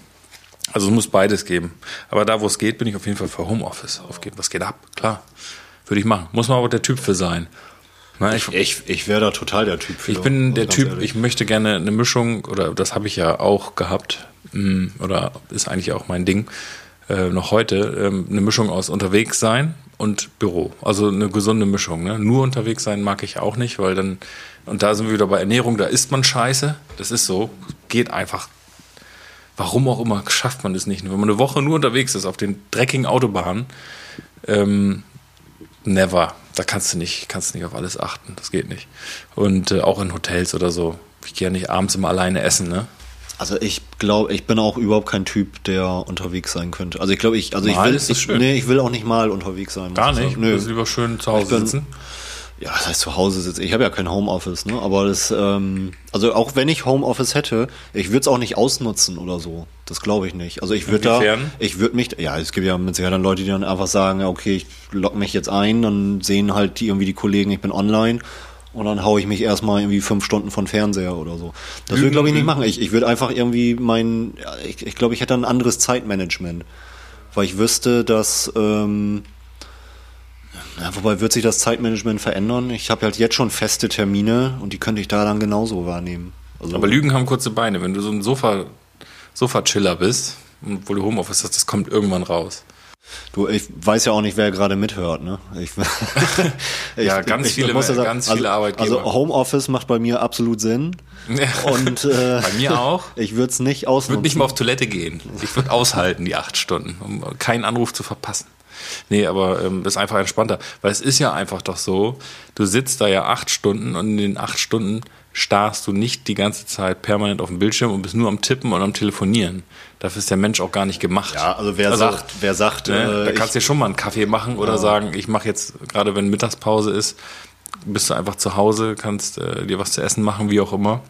Also es muss beides geben. Aber da, wo es geht, bin ich auf jeden Fall für Homeoffice aufgeben. Was geht ab? Klar. Würde ich machen. Muss man aber der Typ für sein. Na, ich, Ich, ich wäre da total der Typ für. ich bin der Typ, ehrlich. ich möchte gerne eine Mischung, oder das habe ich ja auch gehabt, mm, oder ist eigentlich auch mein Ding, äh, noch heute, ähm, eine Mischung aus unterwegs sein und Büro. Also eine gesunde Mischung. Ne? Nur unterwegs sein mag ich auch nicht, weil dann, und da sind wir wieder bei Ernährung, da isst man Scheiße. Das ist so. Geht einfach. Warum auch immer schafft man das nicht. Wenn man eine Woche nur unterwegs ist auf den dreckigen Autobahnen, ähm, never. Da kannst du nicht, kannst du nicht auf alles achten. Das geht nicht. Und äh, auch in Hotels oder so. Ich gehe ja nicht abends immer alleine essen, ne? Also ich glaube, ich bin auch überhaupt kein Typ, der unterwegs sein könnte. Also ich glaube, ich, also Mal ich will, ich, schön. nee, ich will auch nicht mal unterwegs sein. Gar ich nicht. Du Nö. bist lieber schön zu Hause sitzen. Ja, das heißt zu Hause sitzen. Ich habe ja kein Homeoffice, ne? Aber das, ähm, also auch wenn ich Homeoffice hätte, ich würde es auch nicht ausnutzen oder so. Das glaube ich nicht. Also ich würde da, ich würde mich, ja, es gibt ja mit Sicherheit dann Leute, die dann einfach sagen, okay, ich logge mich jetzt ein, dann sehen halt die irgendwie die Kollegen, ich bin online Und dann haue ich mich erstmal irgendwie fünf Stunden von Fernseher oder so. Das würde glaube ich nicht machen. Ich, ich würde einfach irgendwie mein, ich, ich glaube, ich hätte ein anderes Zeitmanagement. Weil ich wüsste, dass, ähm, ja, wobei wird sich das Zeitmanagement verändern? Ich habe halt jetzt schon feste Termine und die könnte ich da dann genauso wahrnehmen. Also, Aber Lügen haben kurze Beine. Wenn du so ein Sofa, Sofa-Chiller bist, obwohl du Homeoffice hast, das kommt irgendwann raus. Du, ich weiß ja auch nicht, wer gerade mithört, ne? Ich, ja, ganz ich viele, muss ja sagen, ganz viele also, Arbeitgeber. Also Homeoffice macht bei mir absolut Sinn. Und äh, Bei mir auch. ich würde es nicht Ich würde ausnutzen. nicht mal auf Toilette gehen. Ich würde aushalten, die acht Stunden, um keinen Anruf zu verpassen. Nee, aber ähm, ist einfach entspannter. Weil es ist ja einfach doch so, du sitzt da ja acht Stunden und in den acht Stunden starrst du nicht die ganze Zeit permanent auf dem Bildschirm und bist nur am Tippen und am Telefonieren. Dafür ist der Mensch auch gar nicht gemacht. ja, also wer sagt, wer sagt, Ne? Da äh, kannst du dir schon mal einen Kaffee machen oder sagen, ich mache jetzt, gerade wenn Mittagspause ist, bist du einfach zu Hause, kannst äh, dir was zu essen machen, wie auch immer.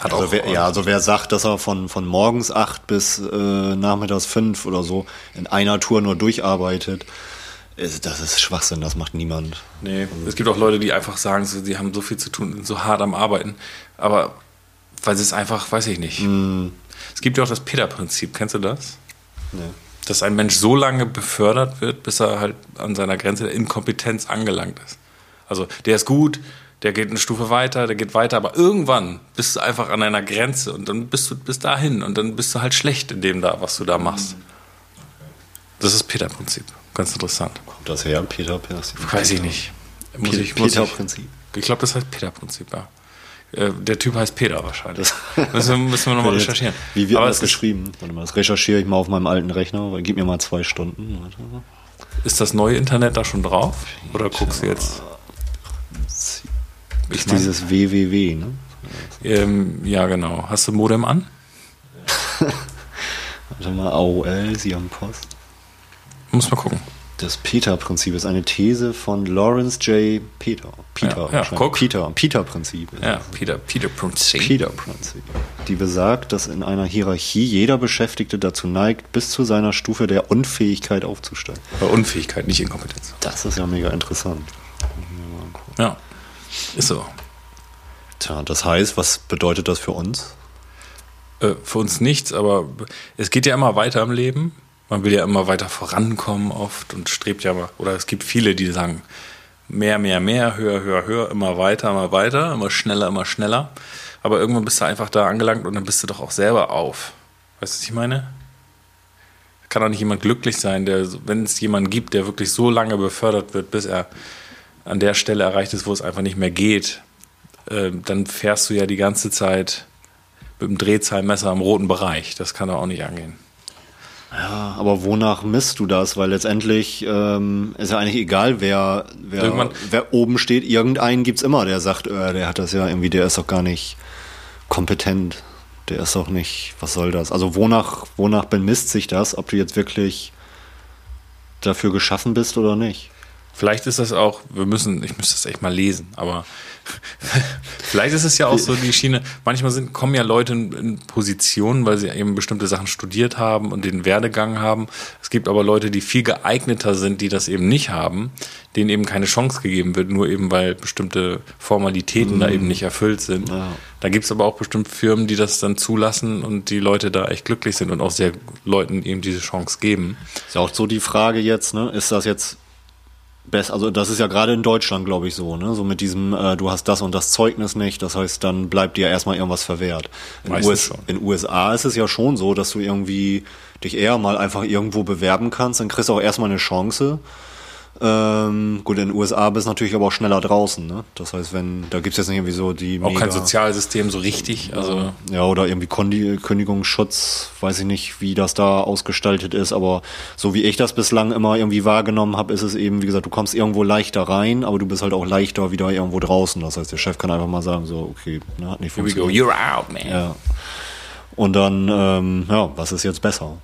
Hat Also wer, ja, also wer sagt, dass er von, von morgens acht bis äh, nachmittags fünf oder so in einer Tour nur durcharbeitet, ist, das ist Schwachsinn, das macht niemand. Nee, es gibt auch Leute, die einfach sagen, so, die haben so viel zu tun, sind so hart am Arbeiten. Aber weil sie es einfach, weiß ich nicht. Es gibt ja auch das Peter-Prinzip, kennst du das? Nee. Dass ein Mensch so lange befördert wird, bis er halt an seiner Grenze der Inkompetenz angelangt ist. Also der ist gut, der geht eine Stufe weiter, der geht weiter, aber irgendwann bist du einfach an einer Grenze und dann bist du bis dahin und dann bist du halt schlecht in dem da, was du da machst. Das ist Peter-Prinzip. Ganz interessant. Kommt das her, Peter? Peter Weiß ich nicht. Muss ich, muss ich, Peter-Prinzip. ich glaube, das heißt Peter-Prinzip, ja. Äh, Der Typ heißt Peter wahrscheinlich. müssen, wir- müssen wir nochmal recherchieren. Wie wird das geschrieben? Warte mal, das recherchiere ich mal auf meinem alten Rechner, weil gib mir mal zwei Stunden. Warte mal. ist das neue Internet da schon drauf? Oder guckst du jetzt? Ich Ist mein- dieses www, ne? Ähm, ja, genau. Hast du Modem an? Warte mal, AOL, Sie haben Post. Muss mal gucken. Das Peter-Prinzip ist eine These von Lawrence J. Peter. Peter, Ja, ja, guck. Peter, Peter-Prinzip. Ja, Peter, Peter-Prinzip. Peter-Prinzip. Die besagt, dass in einer Hierarchie jeder Beschäftigte dazu neigt, bis zu seiner Stufe der Unfähigkeit aufzusteigen. Bei Unfähigkeit, nicht Inkompetenz. Das ist ja mega interessant. Ja, ist so. Tja, das heißt, was bedeutet das für uns? Äh, für uns nichts, aber es geht ja immer weiter im Leben. Man will ja immer weiter vorankommen oft und strebt ja immer, oder es gibt viele, die sagen, mehr, mehr, mehr, höher, höher, höher, immer weiter, immer weiter, immer schneller, immer schneller. Aber irgendwann bist du einfach da angelangt und dann bist du doch auch selber auf. Weißt du, was ich meine? Kann doch nicht jemand glücklich sein, der, wenn es jemanden gibt, der wirklich so lange befördert wird, bis er an der Stelle erreicht ist, wo es einfach nicht mehr geht, äh, dann fährst du ja die ganze Zeit mit dem Drehzahlmesser im roten Bereich. Das kann doch auch nicht angehen. Ja, aber wonach misst du das? Weil letztendlich ähm, ist ja eigentlich egal, wer, wer, wer oben steht. Irgendeinen gibt's immer, der sagt, äh, der hat das ja irgendwie, der ist doch gar nicht kompetent. Der ist doch nicht, was soll das? Also wonach, wonach bemisst sich das, ob du jetzt wirklich dafür geschaffen bist oder nicht? Vielleicht ist das auch, wir müssen, ich müsste das echt mal lesen, aber vielleicht ist es ja auch so die Schiene, manchmal sind, kommen ja Leute in, in Positionen, weil sie eben bestimmte Sachen studiert haben und den Werdegang haben. Es gibt aber Leute, die viel geeigneter sind, die das eben nicht haben, denen eben keine Chance gegeben wird, nur eben weil bestimmte Formalitäten da eben nicht erfüllt sind. Ja. Da gibt es aber auch bestimmt Firmen, die das dann zulassen und die Leute da echt glücklich sind und auch sehr Leuten eben diese Chance geben. Ist ja auch so die Frage jetzt, ne? Ist das jetzt besser? Also das ist ja gerade in Deutschland, glaube ich, so, ne? So mit diesem, äh, du hast das und das Zeugnis nicht, das heißt, dann bleibt dir erstmal irgendwas verwehrt. In, US in USA ist es ja schon so, dass du irgendwie dich eher mal einfach irgendwo bewerben kannst, dann kriegst du auch erstmal eine Chance. Ähm, gut, in den USA bist du natürlich aber auch schneller draußen, ne? Das heißt, wenn, da gibt's jetzt nicht irgendwie so die Auch kein mega- Sozialsystem so richtig. Also ja, oder irgendwie Kondi Kündigungsschutz, weiß ich nicht, wie das da ausgestaltet ist, aber so wie ich das bislang immer irgendwie wahrgenommen habe, ist es eben, wie gesagt, du kommst irgendwo leichter rein, aber du bist halt auch leichter wieder irgendwo draußen. Das heißt, der Chef kann einfach mal sagen, so, okay, ne, hat nicht Here we go, funktioniert. you're out, man. Ja. Und dann, ähm, ja, was ist jetzt besser?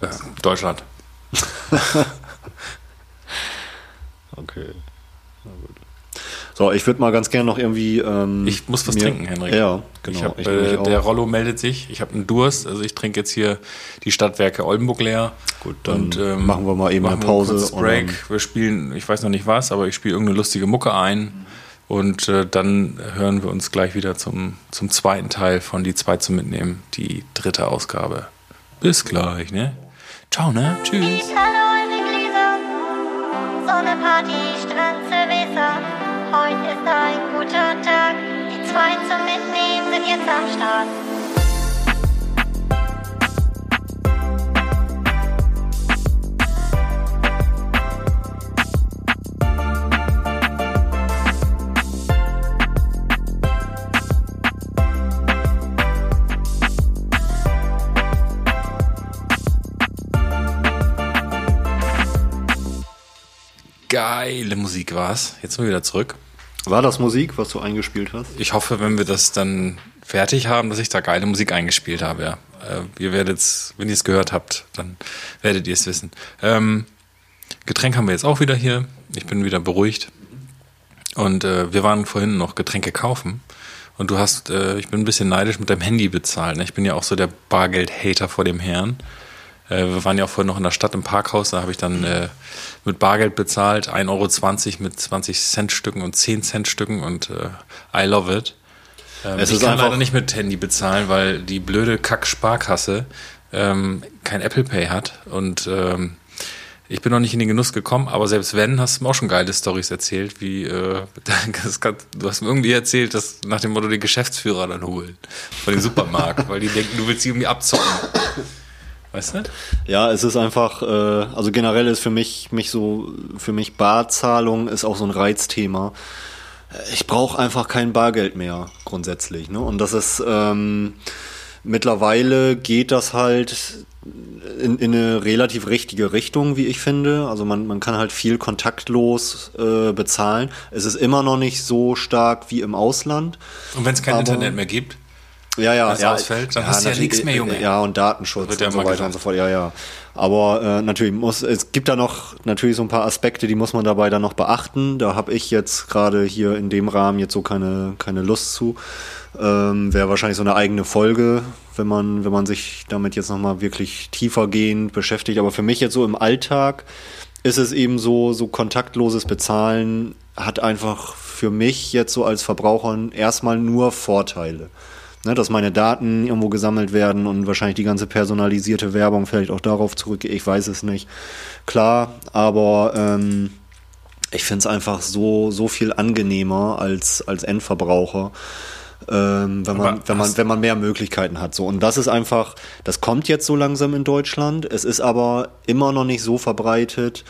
Ja, Deutschland. Okay. Na gut. So, ich würde mal ganz gerne noch irgendwie. Ähm, Ich muss was mir- trinken, Henrik. Ja, genau. Ich hab, Ich äh, auch. der Rollo meldet sich. Ich habe einen Durst. Also ich trinke jetzt hier die Stadtwerke Oldenburg leer. Gut, dann machen wir mal eben eine wir Pause und Break. dann- Wir spielen, ich weiß noch nicht was, aber ich spiele irgendeine lustige Mucke ein. Und äh, dann hören wir uns gleich wieder zum, zum zweiten Teil von Die zwei zum Mitnehmen, die dritte Ausgabe. Bis gleich, ne? Ciao, ne? Tschüss. Sonne, Party, Strand, Silvester. Heute ist ein guter Tag, die zwei zum Mitnehmen sind jetzt am Start. Geile Musik war's. Jetzt mal wieder zurück. War das Musik, was du eingespielt hast? Ich hoffe, wenn wir das dann fertig haben, dass ich da geile Musik eingespielt habe. Ja. Äh, ihr werdet's, wenn ihr es gehört habt, dann werdet ihr es wissen. Ähm, Getränk haben wir jetzt auch wieder hier. Ich bin wieder beruhigt. Und äh, wir waren vorhin noch Getränke kaufen. Und du hast, äh, ich bin ein bisschen neidisch mit deinem Handy bezahlt. Ne? Ich bin ja auch so der Bargeld-Hater vor dem Herrn. Äh, wir waren ja auch vorhin noch in der Stadt im Parkhaus, da habe ich dann äh, mit Bargeld bezahlt, 1,20 Euro mit 20 Cent Stücken und 10 Cent Stücken und äh, I love it. Ähm, Es ich ist kann einfach- leider nicht mit Handy bezahlen, weil die blöde Kack-Sparkasse ähm, kein Apple Pay hat und ähm, ich bin noch nicht in den Genuss gekommen, aber selbst wenn, hast du mir auch schon geile Stories erzählt, wie äh, kann, du hast mir irgendwie erzählt, dass nach dem Motto die Geschäftsführer dann holen von dem Supermarkt, weil die denken, du willst sie irgendwie abzocken. Weißt du? Ja, es ist einfach, äh, also generell ist für mich, mich so, für mich Barzahlung ist auch so ein Reizthema. Ich brauche einfach kein Bargeld mehr, grundsätzlich. Ne? Und das ist, ähm, mittlerweile geht das halt in, in eine relativ richtige Richtung, wie ich finde. Also man, man kann halt viel kontaktlos äh, bezahlen. Es ist immer noch nicht so stark wie im Ausland. Und wenn es kein Aber- Internet mehr gibt? Ja, ja, ja. ausfällt, dann hast du ja nichts mehr, Junge. Ja, und Datenschutz ja und so weiter gesagt. und so fort. Ja, ja. Aber äh, natürlich muss es gibt da noch natürlich so ein paar Aspekte, die muss man dabei dann noch beachten. Da habe ich jetzt gerade hier in dem Rahmen jetzt so keine keine Lust zu. Ähm, Wäre wahrscheinlich so eine eigene Folge, wenn man wenn man sich damit jetzt noch mal wirklich tiefergehend beschäftigt. Aber für mich jetzt so im Alltag ist es eben so so kontaktloses Bezahlen hat einfach für mich jetzt so als Verbraucher erstmal nur Vorteile ne, dass meine Daten irgendwo gesammelt werden und wahrscheinlich die ganze personalisierte Werbung vielleicht auch darauf zurückgeht. Ich weiß es nicht. Klar, aber ähm, ich finde es einfach so, so viel angenehmer als, als Endverbraucher. Ähm, wenn, man, Aber wenn, man, wenn man mehr Möglichkeiten hat. So. Und das ist einfach, das kommt jetzt so langsam in Deutschland. Es ist aber immer noch nicht so verbreitet,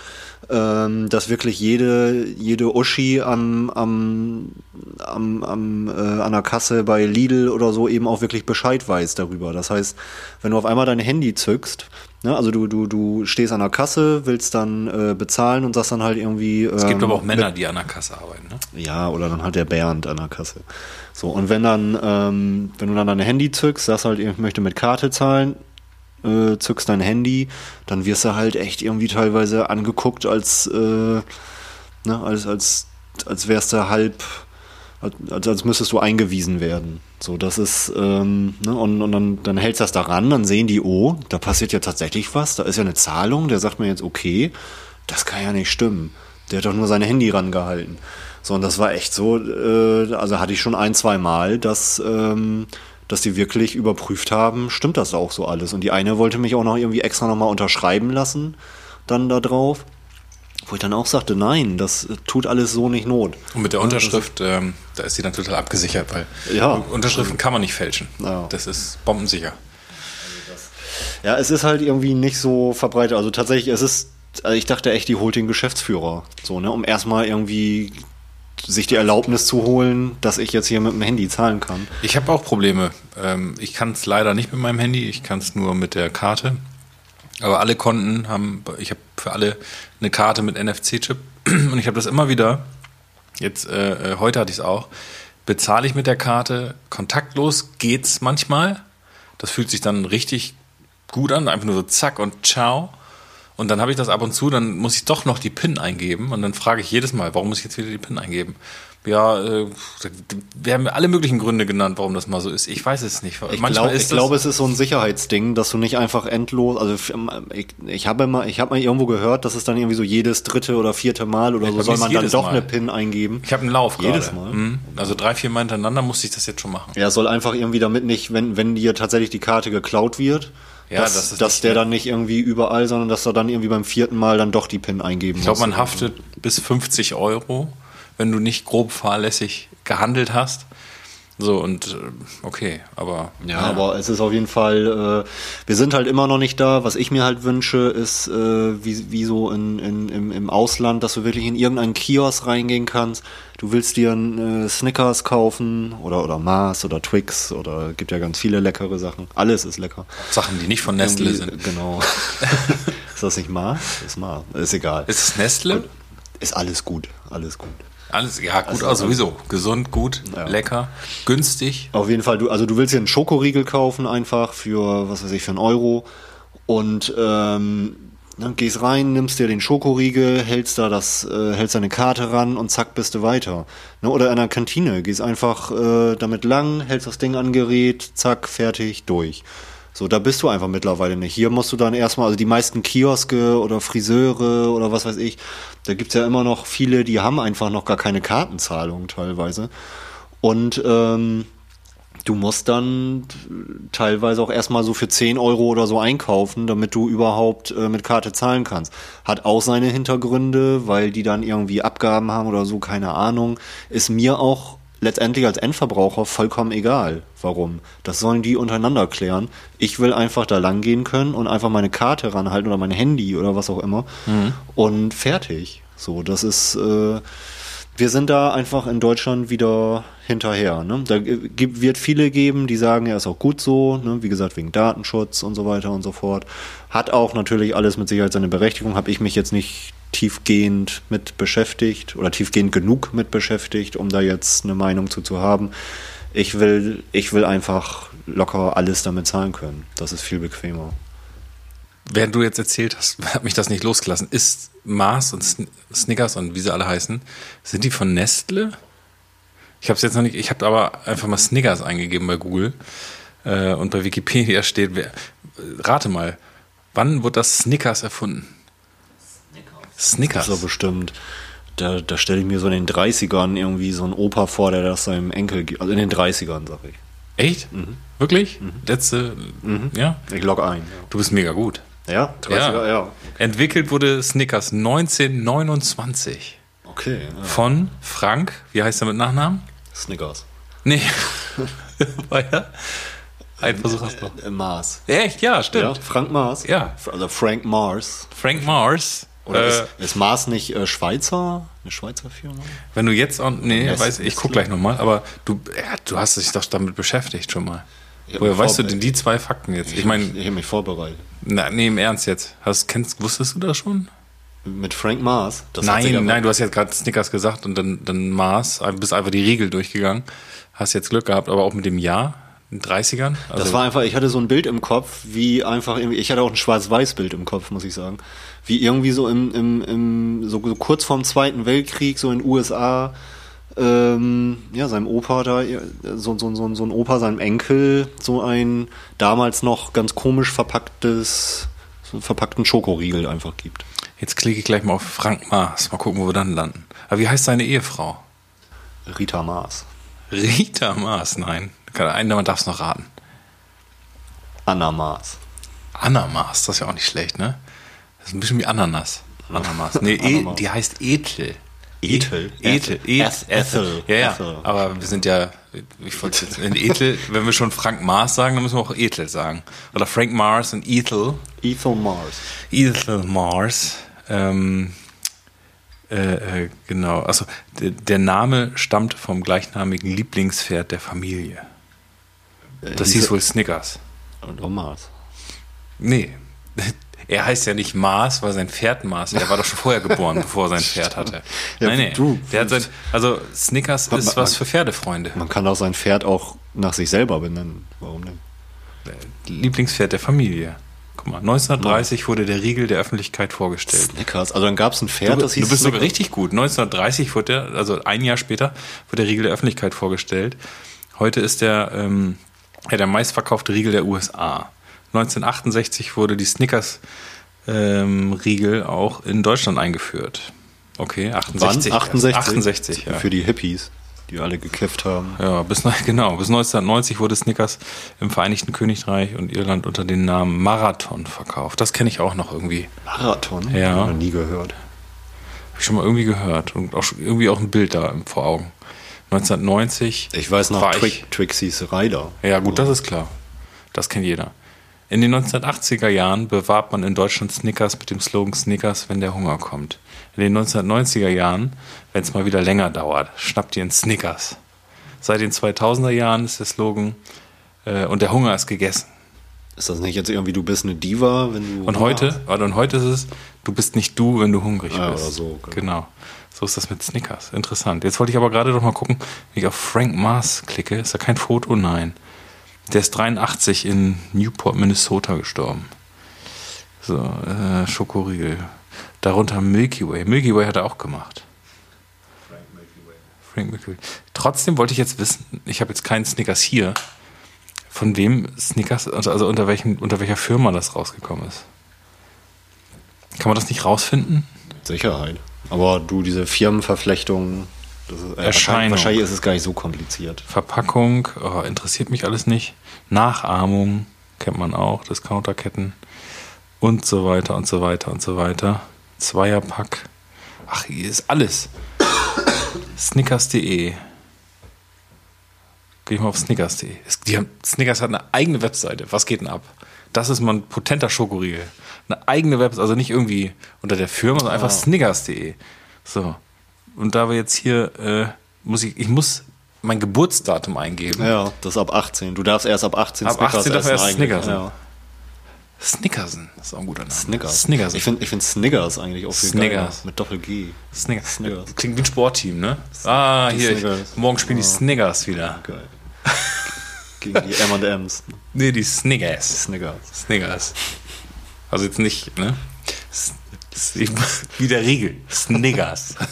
ähm, dass wirklich jede, jede Uschi am, am, am, am, äh, an der Kasse bei Lidl oder so eben auch wirklich Bescheid weiß darüber. Das heißt, wenn du auf einmal dein Handy zückst, ne, also du, du, du stehst an der Kasse, willst dann äh, bezahlen und sagst dann halt irgendwie. Es gibt ähm, aber auch Männer, die an der Kasse arbeiten. Ne? ja, oder dann halt der Bernd an der Kasse. So, und wenn dann, ähm, wenn du dann dein Handy zückst, sagst halt, ich möchte mit Karte zahlen, äh, zückst dein Handy, dann wirst du halt echt irgendwie teilweise angeguckt, als, äh, ne, als, als, als wärst du halb, als, als müsstest du eingewiesen werden. So, das ist, ähm, ne, und, und dann, dann hältst du das daran, dann sehen die, oh, da passiert ja tatsächlich was, da ist ja eine Zahlung, der sagt mir jetzt, okay, das kann ja nicht stimmen. Der hat doch nur sein Handy rangehalten. So, und das war echt so, äh, also hatte ich schon ein, zwei Mal, dass, ähm, dass die wirklich überprüft haben, stimmt das auch so alles. Und die eine wollte mich auch noch irgendwie extra nochmal unterschreiben lassen, dann da drauf. Wo ich dann auch sagte, nein, das äh, tut alles so nicht Not. Und mit der Unterschrift, ähm, da ist sie dann total abgesichert, weil Ja. Unterschriften kann man nicht fälschen. Ja. Das ist bombensicher. Ja, es ist halt irgendwie nicht so verbreitet. Also tatsächlich, es ist, also ich dachte echt, die holt den Geschäftsführer. So, ne, um erstmal irgendwie sich die Erlaubnis zu holen, dass ich jetzt hier mit dem Handy zahlen kann. Ich habe auch Probleme. Ähm, ich kann es leider nicht mit meinem Handy, ich kann es nur mit der Karte. Aber alle Konten haben, ich habe für alle eine Karte mit NFC-Chip und ich habe das immer wieder. Jetzt, äh, äh, heute hatte ich es auch. Bezahle ich mit der Karte kontaktlos, geht's manchmal. Das fühlt sich dann richtig gut an, einfach nur so zack und ciao. Und dann habe ich das ab und zu, dann muss ich doch noch die PIN eingeben und dann frage ich jedes Mal, warum muss ich jetzt wieder die PIN eingeben? Ja, äh, wir haben alle möglichen Gründe genannt, warum das mal so ist. Ich weiß es nicht. Ich, glaub, ich glaube, es ist so ein Sicherheitsding, dass du nicht einfach endlos, also ich, ich habe mal, ich habe mal irgendwo gehört, dass es dann irgendwie so jedes dritte oder vierte Mal oder so bei soll man dann doch Mal. eine PIN eingeben. Ich habe einen Lauf Jedes gerade. Mal? Mhm. Also drei, vier Mal hintereinander musste ich das jetzt schon machen. Ja, soll einfach irgendwie damit nicht, wenn, wenn dir tatsächlich die Karte geklaut wird, Ja, dass, das dass der dann nicht irgendwie überall, sondern dass er dann irgendwie beim vierten Mal dann doch die PIN eingeben Ich glaube, muss. man haftet bis 50 Euro, wenn du nicht grob fahrlässig gehandelt hast. So, und äh, okay, aber Ja, aber es ist auf jeden Fall, äh, wir sind halt immer noch nicht da. Was ich mir halt wünsche, ist, äh, wie, wie so in, in, im, im Ausland, dass du wirklich in irgendeinen Kiosk reingehen kannst. Du willst dir einen äh, Snickers kaufen oder, oder Mars oder Twix oder gibt ja ganz viele leckere Sachen. Alles ist lecker. Sachen, die nicht von Nestle Irgendwie, sind. Genau. ist das nicht Mars? Ist Mars. Ist egal. Ist es Nestle? Ist alles gut. Alles gut. Alles, ja, gut, Also, also, sowieso. Gesund, gut, Ja. lecker, günstig. Auf jeden Fall, du, also du willst dir einen Schokoriegel kaufen einfach für, was weiß ich, für einen Euro und ähm, ne, gehst rein, nimmst dir den Schokoriegel, hältst da das, äh, hältst deine Karte ran und zack bist du weiter. Ne, oder in einer Kantine, gehst einfach äh, damit lang, hältst das Ding an Gerät, zack, fertig, durch. So, da bist du einfach mittlerweile nicht. Hier musst du dann erstmal, also die meisten Kioske oder Friseure oder was weiß ich, da gibt's ja immer noch viele, die haben einfach noch gar keine Kartenzahlung teilweise. Und ähm, du musst dann teilweise auch erstmal so für 10 Euro oder so einkaufen, damit du überhaupt äh, mit Karte zahlen kannst. Hat auch seine Hintergründe, weil die dann irgendwie Abgaben haben oder so, keine Ahnung. Ist mir auch letztendlich als Endverbraucher vollkommen egal. Warum? Das sollen die untereinander klären. Ich will einfach da lang gehen können und einfach meine Karte ranhalten oder mein Handy oder was auch immer und fertig. So, das ist äh, wir sind da einfach in Deutschland wieder hinterher. Ne? Da gibt, wird viele geben, die sagen, ja, ist auch gut so, ne? wie gesagt, wegen Datenschutz und so weiter und so fort. Hat auch natürlich alles mit Sicherheit seine Berechtigung, habe ich mich jetzt nicht tiefgehend mit beschäftigt oder tiefgehend genug mit beschäftigt, um da jetzt eine Meinung zu, zu haben. Ich will, ich will einfach locker alles damit zahlen können. Das ist viel bequemer. Während du jetzt erzählt hast, hat mich das nicht losgelassen. Ist Mars und Sn- Snickers und wie sie alle heißen, sind die von Nestle? Ich habe es jetzt noch nicht, ich habe aber einfach mal Snickers eingegeben bei Google äh, und bei Wikipedia steht, wer, rate mal, wann wurde das Snickers erfunden? Snickers. So bestimmt. Da, da stelle ich mir so in den 30ern irgendwie so einen Opa vor, der das seinem Enkel gibt. Also in den 30ern, sag ich. Echt? Wirklich? Letzte, ja? Ich log ein. Du bist mega gut. Ja, 30er, ja. Entwickelt wurde Snickers 1929 Okay. Ja. von Frank, wie heißt er mit Nachnamen? Snickers. Nee. Weiter? Ein Versuch hast du noch. Äh, Mars. Echt? Ja, Ja, stimmt. Frank Mars. Ja. Also Frank Mars. Frank Mars. Oder äh, ist, ist Mars nicht äh, Schweizer? Eine Schweizer Firma? wenn du jetzt auch, nee, Nest- weiß, ich guck Nestle. gleich nochmal, aber du, ja, du hast dich doch damit beschäftigt schon mal. Ich Woher weißt du denn die zwei Fakten jetzt? Ich Ich meine, habe mich vorbereitet. na, nee, im Ernst jetzt. Hast, kennst, wusstest du das schon? Mit Frank Mars? Das nein, nein, du hast jetzt gerade Snickers gesagt und dann, dann Mars, bist einfach die Riegel durchgegangen. Hast jetzt Glück gehabt, aber auch mit dem Jahr, in den 30ern. Also, Das war einfach, ich hatte so ein Bild im Kopf, wie einfach ich hatte auch ein Schwarz-Weiß-Bild im Kopf, muss ich sagen. Wie irgendwie so im, im, im so so kurz vorm Zweiten Weltkrieg, so in den USA, ähm, ja, seinem Opa da, so, so, so, so ein Opa seinem Enkel, so ein damals noch ganz komisch verpacktes, so verpackten Schokoriegel einfach gibt. jetzt klicke ich gleich mal auf Frank Mars. Mal gucken, wo wir dann landen. Aber wie heißt seine Ehefrau? Rita Mars. Rita Mars, nein. Einer darf es noch raten. Anna Mars. Anna Mars, das ist ja auch nicht schlecht, ne? Das ist ein bisschen wie Ananas. Anna Mars. Nee, e, Ananas. die heißt Ethel. Ethel? Ethel. Ethel. Ethel. Eth- Ethel. Ja, ja. Ethel. Aber wir sind ja, ich wollte jetzt in Ethel, wenn wir schon Frank Mars sagen, dann müssen wir auch Ethel sagen. Oder Frank Mars und Ethel. Ethel Mars. Ethel Mars. Ähm, äh, äh, genau. Also der, Name stammt vom gleichnamigen Lieblingspferd der Familie. Das Hieß hieß wohl Snickers. Und Mars. Nee. Er heißt ja nicht Mars, weil sein Pferd Mars. Er war doch schon vorher geboren, bevor er sein Pferd hatte. Ja, nein, nee. du- Der hat sein, also Snickers ist man- was für Pferdefreunde. Man kann auch sein Pferd auch nach sich selber benennen. Warum denn? Lieblingspferd der Familie. Guck mal, 1930 wurde der Riegel der Öffentlichkeit vorgestellt. Snickers. Also dann gab es ein Pferd, Du, das hieß du bist sogar richtig gut. 1930 wurde der, also ein Jahr später, wurde der Riegel der Öffentlichkeit vorgestellt. Heute ist der, ähm, ja, der meistverkaufte Riegel der USA. 1968 wurde die Snickers ähm, auch in Deutschland eingeführt. Okay, 68. Wann? 68? 68, ja. Für die Hippies, die alle gekifft haben. Ja, bis, genau, bis 1990 wurde Snickers im Vereinigten Königreich und Irland unter dem Namen Marathon verkauft. Das kenne ich auch noch irgendwie. Marathon? Ja. Hab ich Noch nie gehört. Habe ich schon mal irgendwie gehört und auch irgendwie auch ein Bild da vor Augen. 1990. Ich weiß noch Twi Trixie's Rider. Ja, gut, das ist klar. Das kennt jeder. In den 1980er Jahren bewarb man in Deutschland Snickers mit dem Slogan Snickers, wenn der Hunger kommt. In den 1990er Jahren, wenn es mal wieder länger dauert, schnappt ihr einen Snickers. Seit den 2000er Jahren ist der Slogan äh, und der Hunger ist gegessen. Ist das nicht jetzt irgendwie, du bist eine Diva, wenn du. Und heute, warte, und heute ist es, du bist nicht du, wenn du hungrig Ja, bist. oder so, genau. Genau. So ist das mit Snickers. Interessant. Jetzt wollte ich aber gerade doch mal gucken, wie ich auf Frank Mars klicke. Ist da kein Foto? Nein. Der ist 83 in Newport, Minnesota gestorben. So, äh, Schokoriegel. Darunter Milky Way. Milky Way hat er auch gemacht. Frank Milky Way. Trotzdem wollte ich jetzt wissen, ich habe jetzt keinen Snickers hier, von wem Snickers, also, also unter, welchen, unter welcher Firma das rausgekommen ist. Kann man das nicht rausfinden? Sicherheit. Aber du, diese Firmenverflechtung. Das ist, äh, Erscheinung. Wahrscheinlich ist es gar nicht so kompliziert. Verpackung, oh, interessiert mich alles nicht. Nachahmung kennt man auch, Discounterketten und so weiter und so weiter und so weiter. Zweierpack. Ach, hier ist alles. Snickers.de. Geh ich mal auf Snickers.de. Snickers hat eine eigene Webseite. Was geht denn ab? Das ist mal ein potenter Schokoriegel. Eine eigene Webseite, also nicht irgendwie unter der Firma, sondern einfach Snickers.de. So. Und da wir jetzt hier, äh, muss ich, ich muss mein Geburtsdatum eingeben. Ja, das ist ab 18. Du darfst erst ab 18 Ab 18 darf essen erst. Snickersen. Ja. Snickersen, das ist auch ein guter Name. Snickers. Snickers. Ich finde ich find Snickers eigentlich auch viel Snickers. geiler. Mit Doppel-G. Snickers. Snickers. Klingt wie ein Sportteam, ne? Ah, Die hier. Snickers. Morgen spielen die Snickers wieder. Geil. Gegen die M&M's. Nee, die Snickers. Snickers. Snickers. Also jetzt nicht, ne? S- s- Wie der Riegel. Snickers.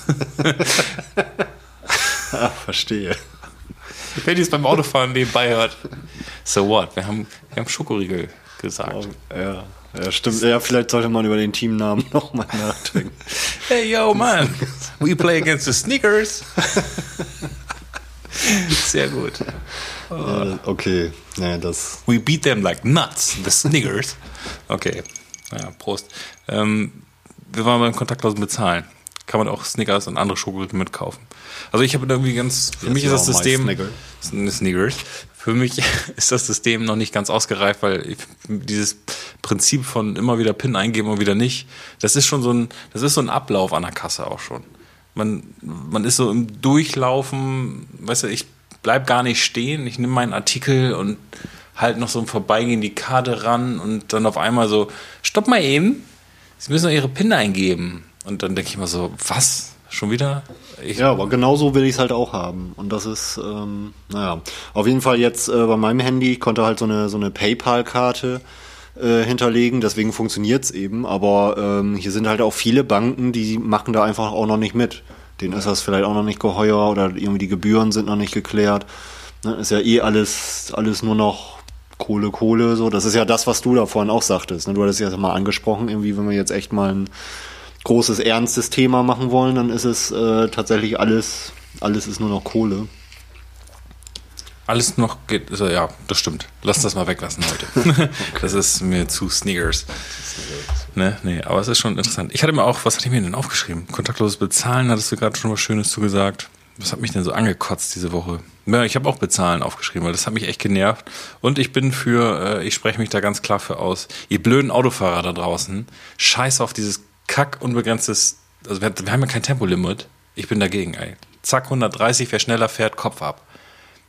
Ah, verstehe. Wenn ihr es beim Autofahren nebenbei hört. So what? Wir haben, wir haben Schokoriegel gesagt. Ja, ja, stimmt. Ja, vielleicht sollte man über den Teamnamen nochmal nachdenken. Hey, yo, man. We play against the Sneakers. Sehr gut. Äh, okay, nee, das. We beat them like nuts, the Snickers. Okay, ja, Prost. Ähm, wir waren beim kontaktlosen Bezahlen. Kann man auch Snickers und andere Schokoriegel mitkaufen. Also ich habe irgendwie ganz, für Jetzt mich ist das System, Snicker. Snickers, für mich ist das System noch nicht ganz ausgereift, weil ich, dieses Prinzip von immer wieder PIN eingeben und wieder nicht, das ist schon so ein, das ist so ein Ablauf an der Kasse auch schon. Man, man ist so im Durchlaufen, weißt du, ich bleib gar nicht stehen, ich nehme meinen Artikel und halt noch so im Vorbeigehen die Karte ran und dann auf einmal so, stopp mal eben, Sie müssen doch Ihre PIN eingeben. Und dann denke ich mal so, was? Schon wieder? Ich, Ja, aber genauso will ich es halt auch haben. Und das ist, ähm, naja, auf jeden Fall jetzt äh, bei meinem Handy ich konnte halt so eine, so eine PayPal-Karte äh, hinterlegen, deswegen funktioniert's eben. Aber ähm, hier sind halt auch viele Banken, die machen da einfach auch noch nicht mit. Denen ist das vielleicht auch noch nicht geheuer oder irgendwie die Gebühren sind noch nicht geklärt. Ne, ist ja eh alles, alles nur noch Kohle, Kohle, so. Das ist ja das, was du da vorhin auch sagtest. Ne? Du hattest ja mal angesprochen, irgendwie, wenn wir jetzt echt mal ein großes, ernstes Thema machen wollen, dann ist es äh, tatsächlich alles, alles ist nur noch Kohle. Alles noch geht, also, ja, das stimmt. Lass das mal weglassen heute. Das ist mir zu Sneakers. Ne, nee, aber es ist schon interessant. Ich hatte mir auch, was hatte ich mir denn aufgeschrieben? Kontaktloses Bezahlen, hattest du gerade schon was Schönes zugesagt. Was hat mich denn so angekotzt diese Woche? Ja, ich habe auch Bezahlen aufgeschrieben, weil das hat mich echt genervt. Und ich bin für, äh, ich spreche mich da ganz klar für aus. Ihr blöden Autofahrer da draußen, scheiß auf dieses kack unbegrenztes, also wir, wir haben ja kein Tempolimit. Ich bin dagegen, ey. Zack, 130, wer schneller fährt, Kopf ab.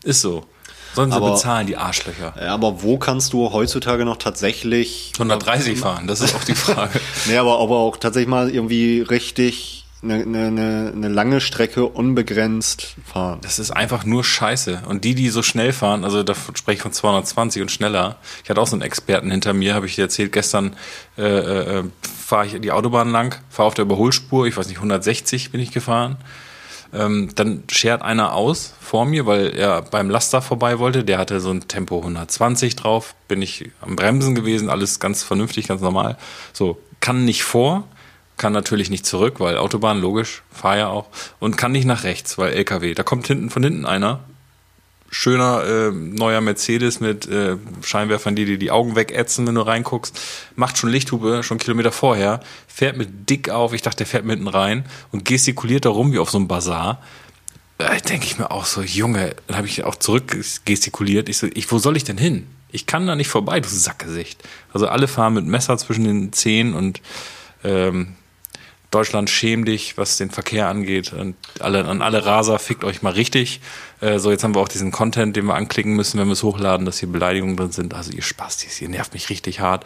Ist so. Sollen sie Aber- bezahlen, die Arschlöcher. Ja, aber wo kannst du heutzutage noch tatsächlich 130 fahren, das ist auch die Frage. Nee, aber, aber auch tatsächlich mal irgendwie richtig eine, eine, eine lange Strecke unbegrenzt fahren. Das ist einfach nur Scheiße. Und die, die so schnell fahren, also da spreche ich von 220 und schneller. Ich hatte auch so einen Experten hinter mir, habe ich dir erzählt, gestern äh, äh, fahre ich die Autobahn lang, fahre auf der Überholspur, ich weiß nicht, 160 bin ich gefahren. Ähm, dann schert einer aus vor mir, weil er beim Laster vorbei wollte. Der hatte so ein Tempo 120 drauf. Bin ich am Bremsen gewesen, alles ganz vernünftig, ganz normal. So, kann nicht vor, kann natürlich nicht zurück, weil Autobahn, logisch, fahr ja auch. Und kann nicht nach rechts, weil LKW. Da kommt hinten von hinten einer. Schöner äh, neuer Mercedes mit äh, Scheinwerfern, die dir die Augen wegätzen, wenn du reinguckst. Macht schon Lichthupe, schon Kilometer vorher. Fährt mit dick auf. Ich dachte, der fährt mitten rein und gestikuliert da rum wie auf so einem Bazar. Da denke ich mir auch so, Junge, dann habe ich auch zurück gestikuliert. Ich so, ich, wo soll ich denn hin? Ich kann da nicht vorbei, du Sackgesicht. Also alle fahren mit Messer zwischen den Zehen und ähm, Deutschland schäm dich, was den Verkehr angeht. Und alle, an alle Raser, fickt euch mal richtig. Äh, so, jetzt haben wir auch diesen Content, den wir anklicken müssen, wenn wir es hochladen, dass hier Beleidigungen drin sind. Also ihr Spastis, ihr nervt mich richtig hart.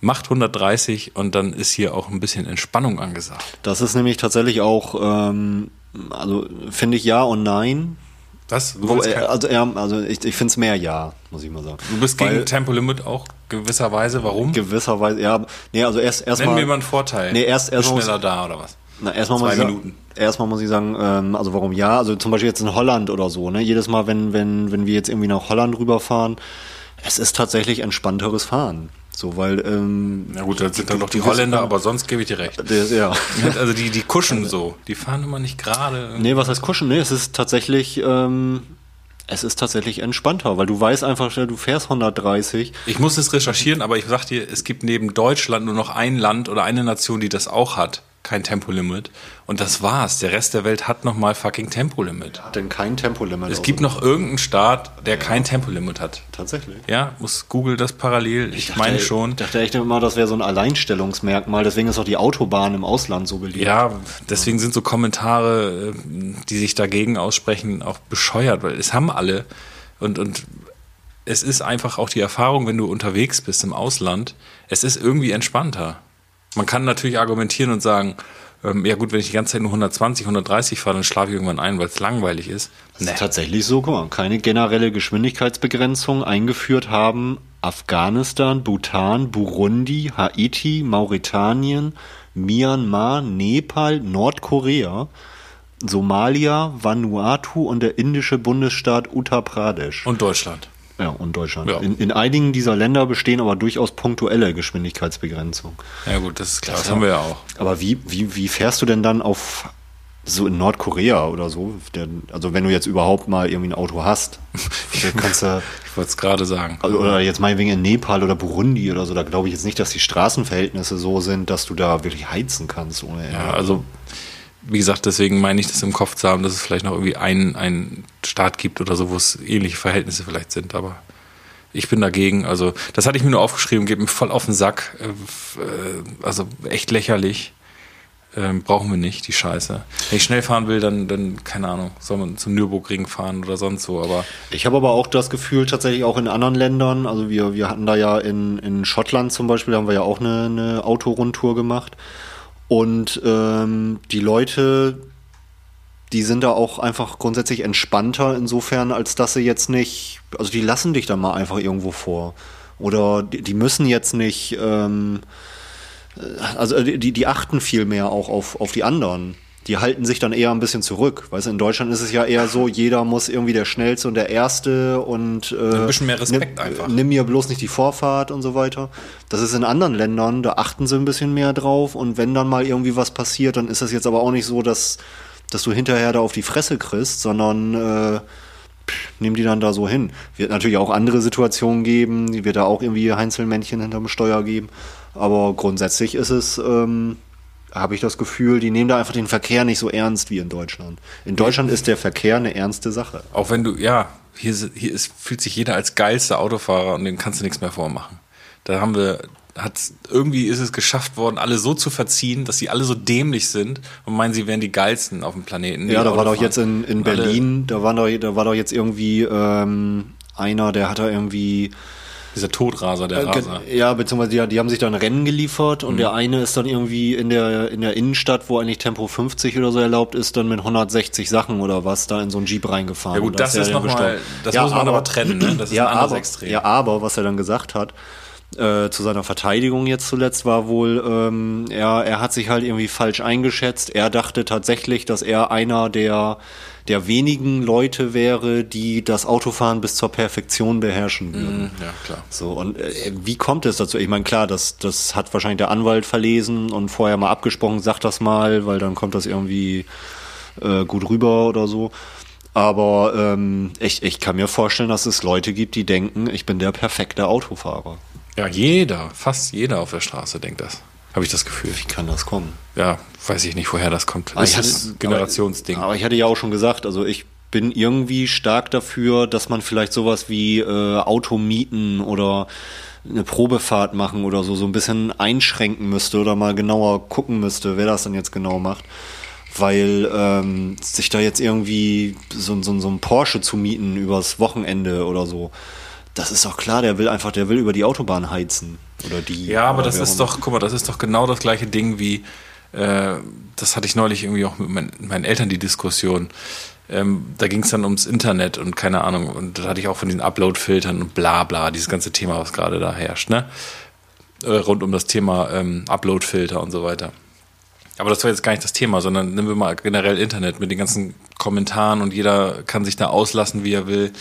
Macht 130 und dann ist hier auch ein bisschen Entspannung angesagt. Das ist nämlich tatsächlich auch, ähm, also finde ich ja und nein. Was? Wo, äh, also, ja, also ich, ich finde es mehr ja, muss ich mal sagen. du bist gegen Tempolimit auch gewisserweise. Warum? gewisserweise, ja, nee, also erst erstmal. mir mal einen Vorteil. Nee, erst- erst Bist muss- schneller da oder was? Na, erstmal Zwei muss ich Minuten. Sagen, erstmal muss ich sagen, ähm, also warum ja? Also zum Beispiel jetzt in Holland oder so, ne? Jedes Mal, wenn, wenn, wenn wir jetzt irgendwie nach Holland rüberfahren, es ist tatsächlich entspannteres Fahren. So, weil, ähm, Na gut, das sind dann doch die Holländer, aber sonst gebe ich dir recht. der, ja. Also die, die kuschen so. Die fahren immer nicht gerade. Nee, was heißt kuschen? Nee, es ist tatsächlich, ähm, es ist tatsächlich entspannter, weil du weißt einfach, du fährst 130. Ich muss es recherchieren, aber ich sag dir, es gibt neben Deutschland nur noch ein Land oder eine Nation, die das auch hat. Kein Tempolimit. Und das war's. Der Rest der Welt hat nochmal fucking Tempolimit. Denn kein Tempolimit. Es gibt noch irgendeinen Staat, der kein Tempolimit hat. Tatsächlich. Ja, muss Google das parallel. Ich, meine dachte- schon. Ich dachte echt immer, das wäre so ein Alleinstellungsmerkmal. Deswegen ist auch die Autobahn im Ausland so beliebt. Ja, deswegen sind so Kommentare, äh, die sich dagegen aussprechen, auch bescheuert, weil es haben alle. Und, und es ist einfach auch die Erfahrung, wenn du unterwegs bist im Ausland, es ist irgendwie entspannter. Man kann natürlich argumentieren und sagen, ähm, ja gut, wenn ich die ganze Zeit nur 120, 130 fahre, dann schlafe ich irgendwann ein, weil es langweilig ist. Das ist tatsächlich so, guck mal, keine generelle Geschwindigkeitsbegrenzung eingeführt haben Afghanistan, Bhutan, Burundi, Haiti, Mauretanien, Myanmar, Nepal, Nordkorea, Somalia, Vanuatu und der indische Bundesstaat Uttar Pradesh. Und Deutschland. Ja, und Deutschland. Ja. In, in einigen dieser Länder bestehen aber durchaus punktuelle Geschwindigkeitsbegrenzungen. Ja gut, das ist klar, das haben wir ja auch. Aber wie, wie, wie fährst du denn dann auf so in Nordkorea oder so? Also wenn du jetzt überhaupt mal irgendwie ein Auto hast, kannst du, Ich wollte es gerade sagen. also, oder jetzt meinetwegen in Nepal oder Burundi oder so, da glaube ich jetzt nicht, dass die Straßenverhältnisse so sind, dass du da wirklich heizen kannst ohne Ende. Ja, also wie gesagt, deswegen meine ich das im Kopf zu haben, dass es vielleicht noch irgendwie einen, einen Staat gibt oder so, wo es ähnliche Verhältnisse vielleicht sind, aber ich bin dagegen. Also, das hatte ich mir nur aufgeschrieben, geht mir voll auf den Sack. Äh, äh, Also echt lächerlich. Ähm, brauchen wir nicht, die Scheiße. Wenn ich schnell fahren will, dann, dann, keine Ahnung, soll man zum Nürburgring fahren oder sonst so, aber Ich habe aber auch das Gefühl, tatsächlich auch in anderen Ländern, also wir, wir hatten da ja in, in Schottland zum Beispiel, da haben wir ja auch eine, eine Autorundtour gemacht. Und ähm, die Leute, die sind da auch einfach grundsätzlich entspannter insofern, als dass sie jetzt nicht, also die lassen dich dann mal einfach irgendwo vor. Oder die, die müssen jetzt nicht, ähm, also die, die achten viel mehr auch auf, auf die anderen. Die halten sich dann eher ein bisschen zurück. Weißt du, in Deutschland ist es ja eher so, jeder muss irgendwie der Schnellste und der Erste und äh, Ein bisschen mehr Respekt nimm, einfach. Nimm mir bloß nicht die Vorfahrt und so weiter. Das ist in anderen Ländern, da achten sie ein bisschen mehr drauf und wenn dann mal irgendwie was passiert, dann ist das jetzt aber auch nicht so, dass, dass du hinterher da auf die Fresse kriegst, sondern äh, nimm die dann da so hin. Wird natürlich auch andere Situationen geben, die wird da auch irgendwie Heinzelmännchen hinterm Steuer geben. Aber grundsätzlich ist es, ähm, habe ich das Gefühl, die nehmen da einfach den Verkehr nicht so ernst wie in Deutschland. In Deutschland ist der Verkehr eine ernste Sache. auch wenn du, ja, hier, hier ist, fühlt sich jeder als geilster Autofahrer und dem kannst du nichts mehr vormachen. Da haben wir, hat irgendwie ist es geschafft worden, alle so zu verziehen, dass sie alle so dämlich sind und meinen, sie wären die geilsten auf dem Planeten. Ja, da war doch jetzt in, in alle- Berlin, da war doch, da war doch jetzt irgendwie ähm, einer, der hat da irgendwie Dieser Todraser, der Äh, Raser. Ja, beziehungsweise die, die haben sich dann Rennen geliefert Mhm. und der eine ist dann irgendwie in der, in der Innenstadt, wo eigentlich Tempo 50 oder so erlaubt ist, dann mit 160 Sachen oder was da in so einen Jeep reingefahren. Ja gut, das er ist dann noch mal, gestorben. das Ja, muss man aber, trennen, ne? Das ist ja, ein anderes aber, Extrem. ja, aber was er dann gesagt hat, äh, zu seiner Verteidigung jetzt zuletzt war wohl, ähm, er, er hat sich halt irgendwie falsch eingeschätzt. Er dachte tatsächlich, dass er einer der, der wenigen Leute wäre, die das Autofahren bis zur Perfektion beherrschen würden. Mhm, ja, klar. So, und äh, wie kommt es dazu? Ich meine, klar, das, das hat wahrscheinlich der Anwalt verlesen und vorher mal abgesprochen, sag das mal, weil dann kommt das irgendwie äh, gut rüber oder so. Aber ähm, ich, ich kann mir vorstellen, dass es Leute gibt, die denken, ich bin der perfekte Autofahrer. Ja, jeder, fast jeder auf der Straße denkt das. Habe ich das Gefühl. Wie kann das kommen? Ja, weiß ich nicht, woher das kommt. Aber Das ich ist hatte- ein Generationsding. Aber, aber ich hatte ja auch schon gesagt, also ich bin irgendwie stark dafür, dass man vielleicht sowas wie äh, Automieten oder eine Probefahrt machen oder so, so ein bisschen einschränken müsste oder mal genauer gucken müsste, wer das dann jetzt genau macht. Weil ähm, sich da jetzt irgendwie so, so, so ein Porsche zu mieten übers Wochenende oder so, das ist doch klar, der will einfach, der will über die Autobahn heizen. Oder die. Ja, aber das ist doch, guck mal, das ist doch genau das gleiche Ding wie, äh, das hatte ich neulich irgendwie auch mit mein, meinen Eltern die Diskussion. Ähm, da ging es dann ums Internet und keine Ahnung, und da hatte ich auch von diesen Upload-Filtern und bla bla, dieses ganze Thema, was gerade da herrscht, ne? Äh, rund um das Thema ähm, Upload-Filter und so weiter. Aber das war jetzt gar nicht das Thema, sondern nehmen wir mal generell Internet mit den ganzen Kommentaren und jeder kann sich da auslassen, wie er will.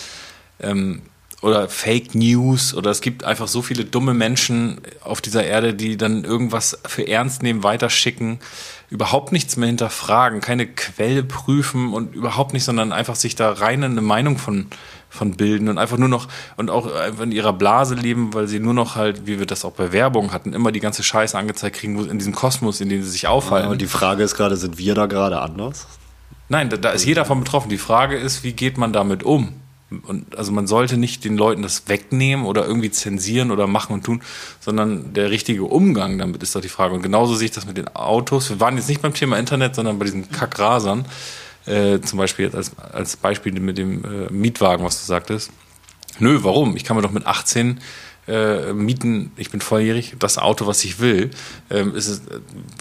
Ähm, oder Fake News oder es gibt einfach so viele dumme Menschen auf dieser Erde, die dann irgendwas für ernst nehmen, weiterschicken, überhaupt nichts mehr hinterfragen, keine Quelle prüfen und überhaupt nicht, sondern einfach sich da rein eine Meinung von, von bilden und einfach nur noch und auch einfach in ihrer Blase leben, weil sie nur noch halt, wie wir das auch bei Werbung hatten, immer die ganze Scheiße angezeigt kriegen, wo in diesem Kosmos, in dem sie sich aufhalten. Aber die Frage ist gerade, sind wir da gerade anders? Nein, da, da ist jeder von betroffen. Die Frage ist, wie geht man damit um? Und also man sollte nicht den Leuten das wegnehmen oder irgendwie zensieren oder machen und tun, sondern der richtige Umgang damit ist doch die Frage. Und genauso sehe ich das mit den Autos. Wir waren jetzt nicht beim Thema Internet, sondern bei diesen Kackrasern. Äh, zum Beispiel als, als Beispiel mit dem äh, Mietwagen, was du sagtest. Nö, warum? Ich kann mir doch mit 18 äh, mieten, ich bin volljährig, das Auto, was ich will, ähm, ist es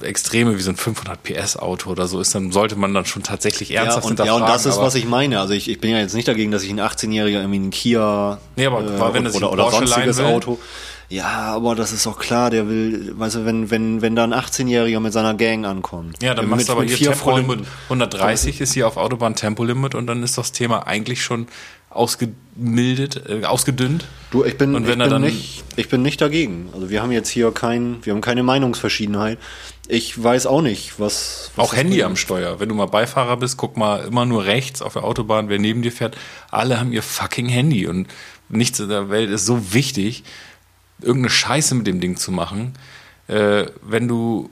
äh, Extreme wie so ein 500 PS Auto oder so ist, dann sollte man dann schon tatsächlich Ja ernsthaft und, ja, und hinterfragen, das ist, was ich meine. Also ich, ich bin ja jetzt nicht dagegen, dass ich ein 18-Jähriger irgendwie einen Kia Nee, aber äh, wenn er oder, oder Porsche sonstiges. Auto. Ja, aber das ist auch klar, der will, weißt du, wenn, wenn, wenn da ein 18-Jähriger mit seiner Gang ankommt. Ja, dann machst du aber hier Tempolimit. Freunden. 130 ist hier auf Autobahn Tempolimit und dann ist das Thema eigentlich schon ausgemildet, äh, ausgedünnt. Du, ich bin, Und wenn ich, bin nicht, ich bin nicht dagegen. Also wir haben jetzt hier kein, wir haben keine Meinungsverschiedenheit. Ich weiß auch nicht, was. was Auch Handy am Steuer. Wenn du mal Beifahrer bist, guck mal immer nur rechts auf der Autobahn, wer neben dir fährt. Alle haben ihr fucking Handy und nichts in der Welt ist so wichtig, irgendeine Scheiße mit dem Ding zu machen. Äh, wenn du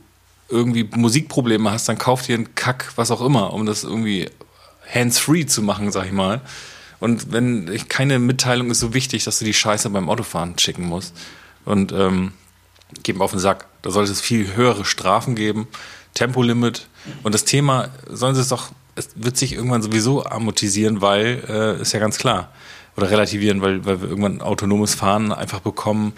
irgendwie Musikprobleme hast, dann kauf dir einen Kack, was auch immer, um das irgendwie hands-free zu machen, sag ich mal. Und wenn keine Mitteilung ist so wichtig, dass du die Scheiße beim Autofahren schicken musst. Und ähm, geben auf den Sack. Da sollte es viel höhere Strafen geben, Tempolimit. Und das Thema sollen sie es doch, es wird sich irgendwann sowieso amortisieren, weil, äh, ist ja ganz klar. Oder relativieren, weil, weil wir irgendwann autonomes Fahren einfach bekommen,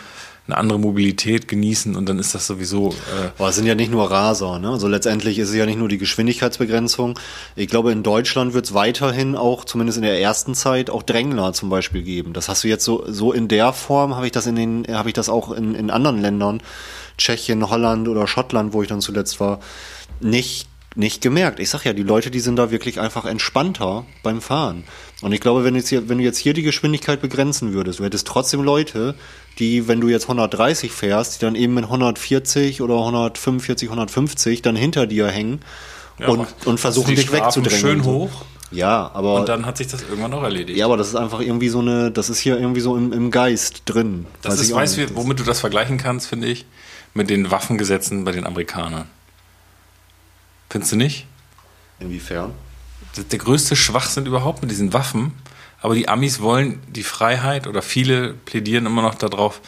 eine andere Mobilität genießen und dann ist das sowieso. Äh, Aber es sind ja nicht nur Raser, ne? Also letztendlich ist es ja nicht nur die Geschwindigkeitsbegrenzung. Ich glaube, in Deutschland wird es weiterhin auch, zumindest in der ersten Zeit, auch Drängler zum Beispiel geben. Das hast du jetzt so, so in der Form, habe ich das in den, habe ich das auch in, in anderen Ländern, Tschechien, Holland oder Schottland, wo ich dann zuletzt war, nicht nicht gemerkt. Ich sag ja, die Leute, die sind da wirklich einfach entspannter beim Fahren. Und ich glaube, wenn, jetzt hier, wenn du jetzt hier die Geschwindigkeit begrenzen würdest, du hättest trotzdem Leute, die, wenn du jetzt 130 fährst, die dann eben mit 140 oder 145, 150 dann hinter dir hängen und, macht- und versuchen dich wegzudrängen. schön und hoch. Ja, aber Und dann hat sich das irgendwann auch erledigt. ja, aber das ist einfach irgendwie so eine, das ist hier irgendwie so im, im Geist drin. das Weiß ist, weißt du, womit du das vergleichen kannst, finde ich? Mit den Waffengesetzen bei den Amerikanern. Findest du nicht? Inwiefern? Der größte Schwachsinn überhaupt mit diesen Waffen. Aber die Amis wollen die Freiheit oder viele plädieren immer noch darauf,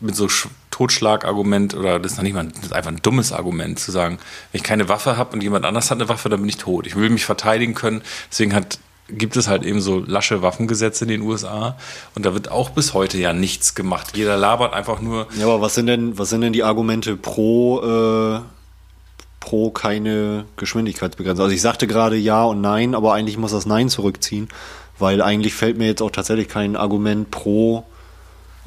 mit so Sch- Totschlagargument oder das ist noch nicht mal das ist einfach ein dummes Argument zu sagen, wenn ich keine Waffe habe und jemand anders hat eine Waffe, dann bin ich tot. Ich will mich verteidigen können. Deswegen hat gibt es halt eben so lasche Waffengesetze in den USA und da wird auch bis heute ja nichts gemacht. Jeder labert einfach nur. Ja, aber was sind denn, was sind denn die Argumente pro, äh, pro keine Geschwindigkeitsbegrenzung? Also ich sagte gerade ja und nein, aber eigentlich muss das Nein zurückziehen, weil eigentlich fällt mir jetzt auch tatsächlich kein Argument pro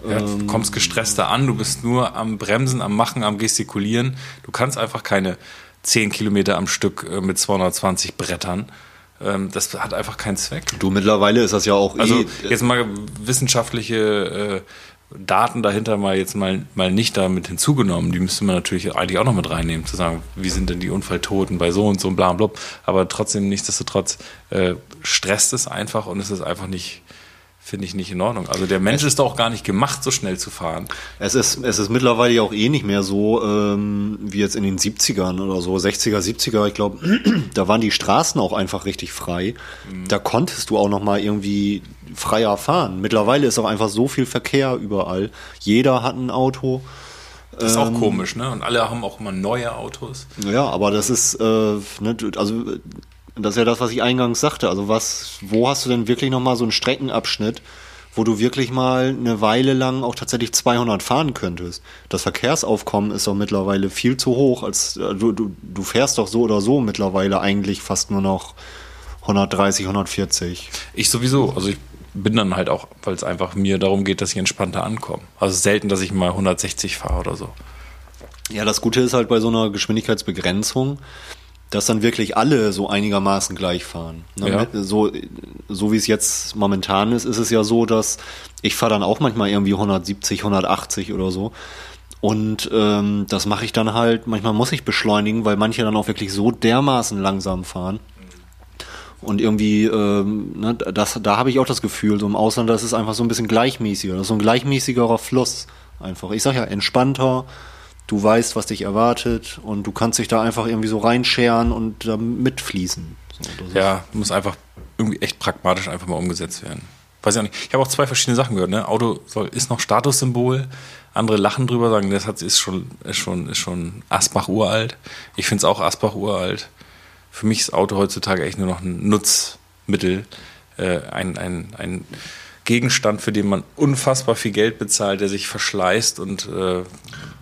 Ja, du kommst gestresster an, du bist nur am Bremsen, am Machen, am Gestikulieren. Du kannst einfach keine 10 Kilometer am Stück äh, mit 220 Brettern. Ähm, Das hat einfach keinen Zweck. Du, mittlerweile ist das ja auch Also eh, jetzt mal wissenschaftliche äh, Daten dahinter mal jetzt mal, mal nicht damit hinzugenommen. Die müsste man natürlich eigentlich auch noch mit reinnehmen, zu sagen, wie sind denn die Unfalltoten bei so und so und bla und blub. Aber trotzdem, nichtsdestotrotz, äh, stresst es einfach und es ist einfach nicht, finde ich nicht in Ordnung. Also der Mensch ist doch auch gar nicht gemacht, so schnell zu fahren. Es ist, es ist mittlerweile ja auch eh nicht mehr so ähm, wie jetzt in den 70ern oder so, 60er, 70er. Ich glaube, da waren die Straßen auch einfach richtig frei. Da konntest du auch noch mal irgendwie freier fahren. Mittlerweile ist auch einfach so viel Verkehr überall. Jeder hat ein Auto. Das ist auch komisch, ne? Und alle haben auch immer neue Autos. Ja, aber das ist, äh, ne, also das ist ja das, was ich eingangs sagte. Also was, wo hast du denn wirklich noch mal so einen Streckenabschnitt, wo du wirklich mal eine Weile lang auch tatsächlich 200 fahren könntest? Das Verkehrsaufkommen ist doch mittlerweile viel zu hoch, als äh, du, du, du fährst doch so oder so mittlerweile eigentlich fast nur noch 130, 140. Ich sowieso, also ich bin dann halt auch, weil es einfach mir darum geht, dass ich entspannter ankomme. Also selten, dass ich mal 160 fahre oder so. Ja, das Gute ist halt bei so einer Geschwindigkeitsbegrenzung, dass dann wirklich alle so einigermaßen gleich fahren. Ne? Ja. So, so wie es jetzt momentan ist, ist es ja so, dass ich fahre dann auch manchmal irgendwie 170, 180 oder so. Und ähm, das mache ich dann halt, manchmal muss ich beschleunigen, weil manche dann auch wirklich so dermaßen langsam fahren. Und irgendwie, ähm, ne, das, da habe ich auch das Gefühl, so im Ausland, das ist einfach so ein bisschen gleichmäßiger. Das ist so ein gleichmäßigerer Fluss einfach. Ich sag ja, entspannter, du weißt, was dich erwartet und du kannst dich da einfach irgendwie so reinscheren und da mitfließen. So, Ja, muss einfach irgendwie echt pragmatisch einfach mal umgesetzt werden. Weiß ich auch nicht. Ich habe auch zwei verschiedene Sachen gehört. Ne? Auto soll, ist noch Statussymbol. Andere lachen drüber, sagen, das hat, ist schon, ist schon, ist schon Asbach uralt. Ich finde es auch Asbach uralt. Für mich ist Auto heutzutage echt nur noch ein Nutzmittel, äh, ein, ein, ein Gegenstand, für den man unfassbar viel Geld bezahlt, der sich verschleißt und äh,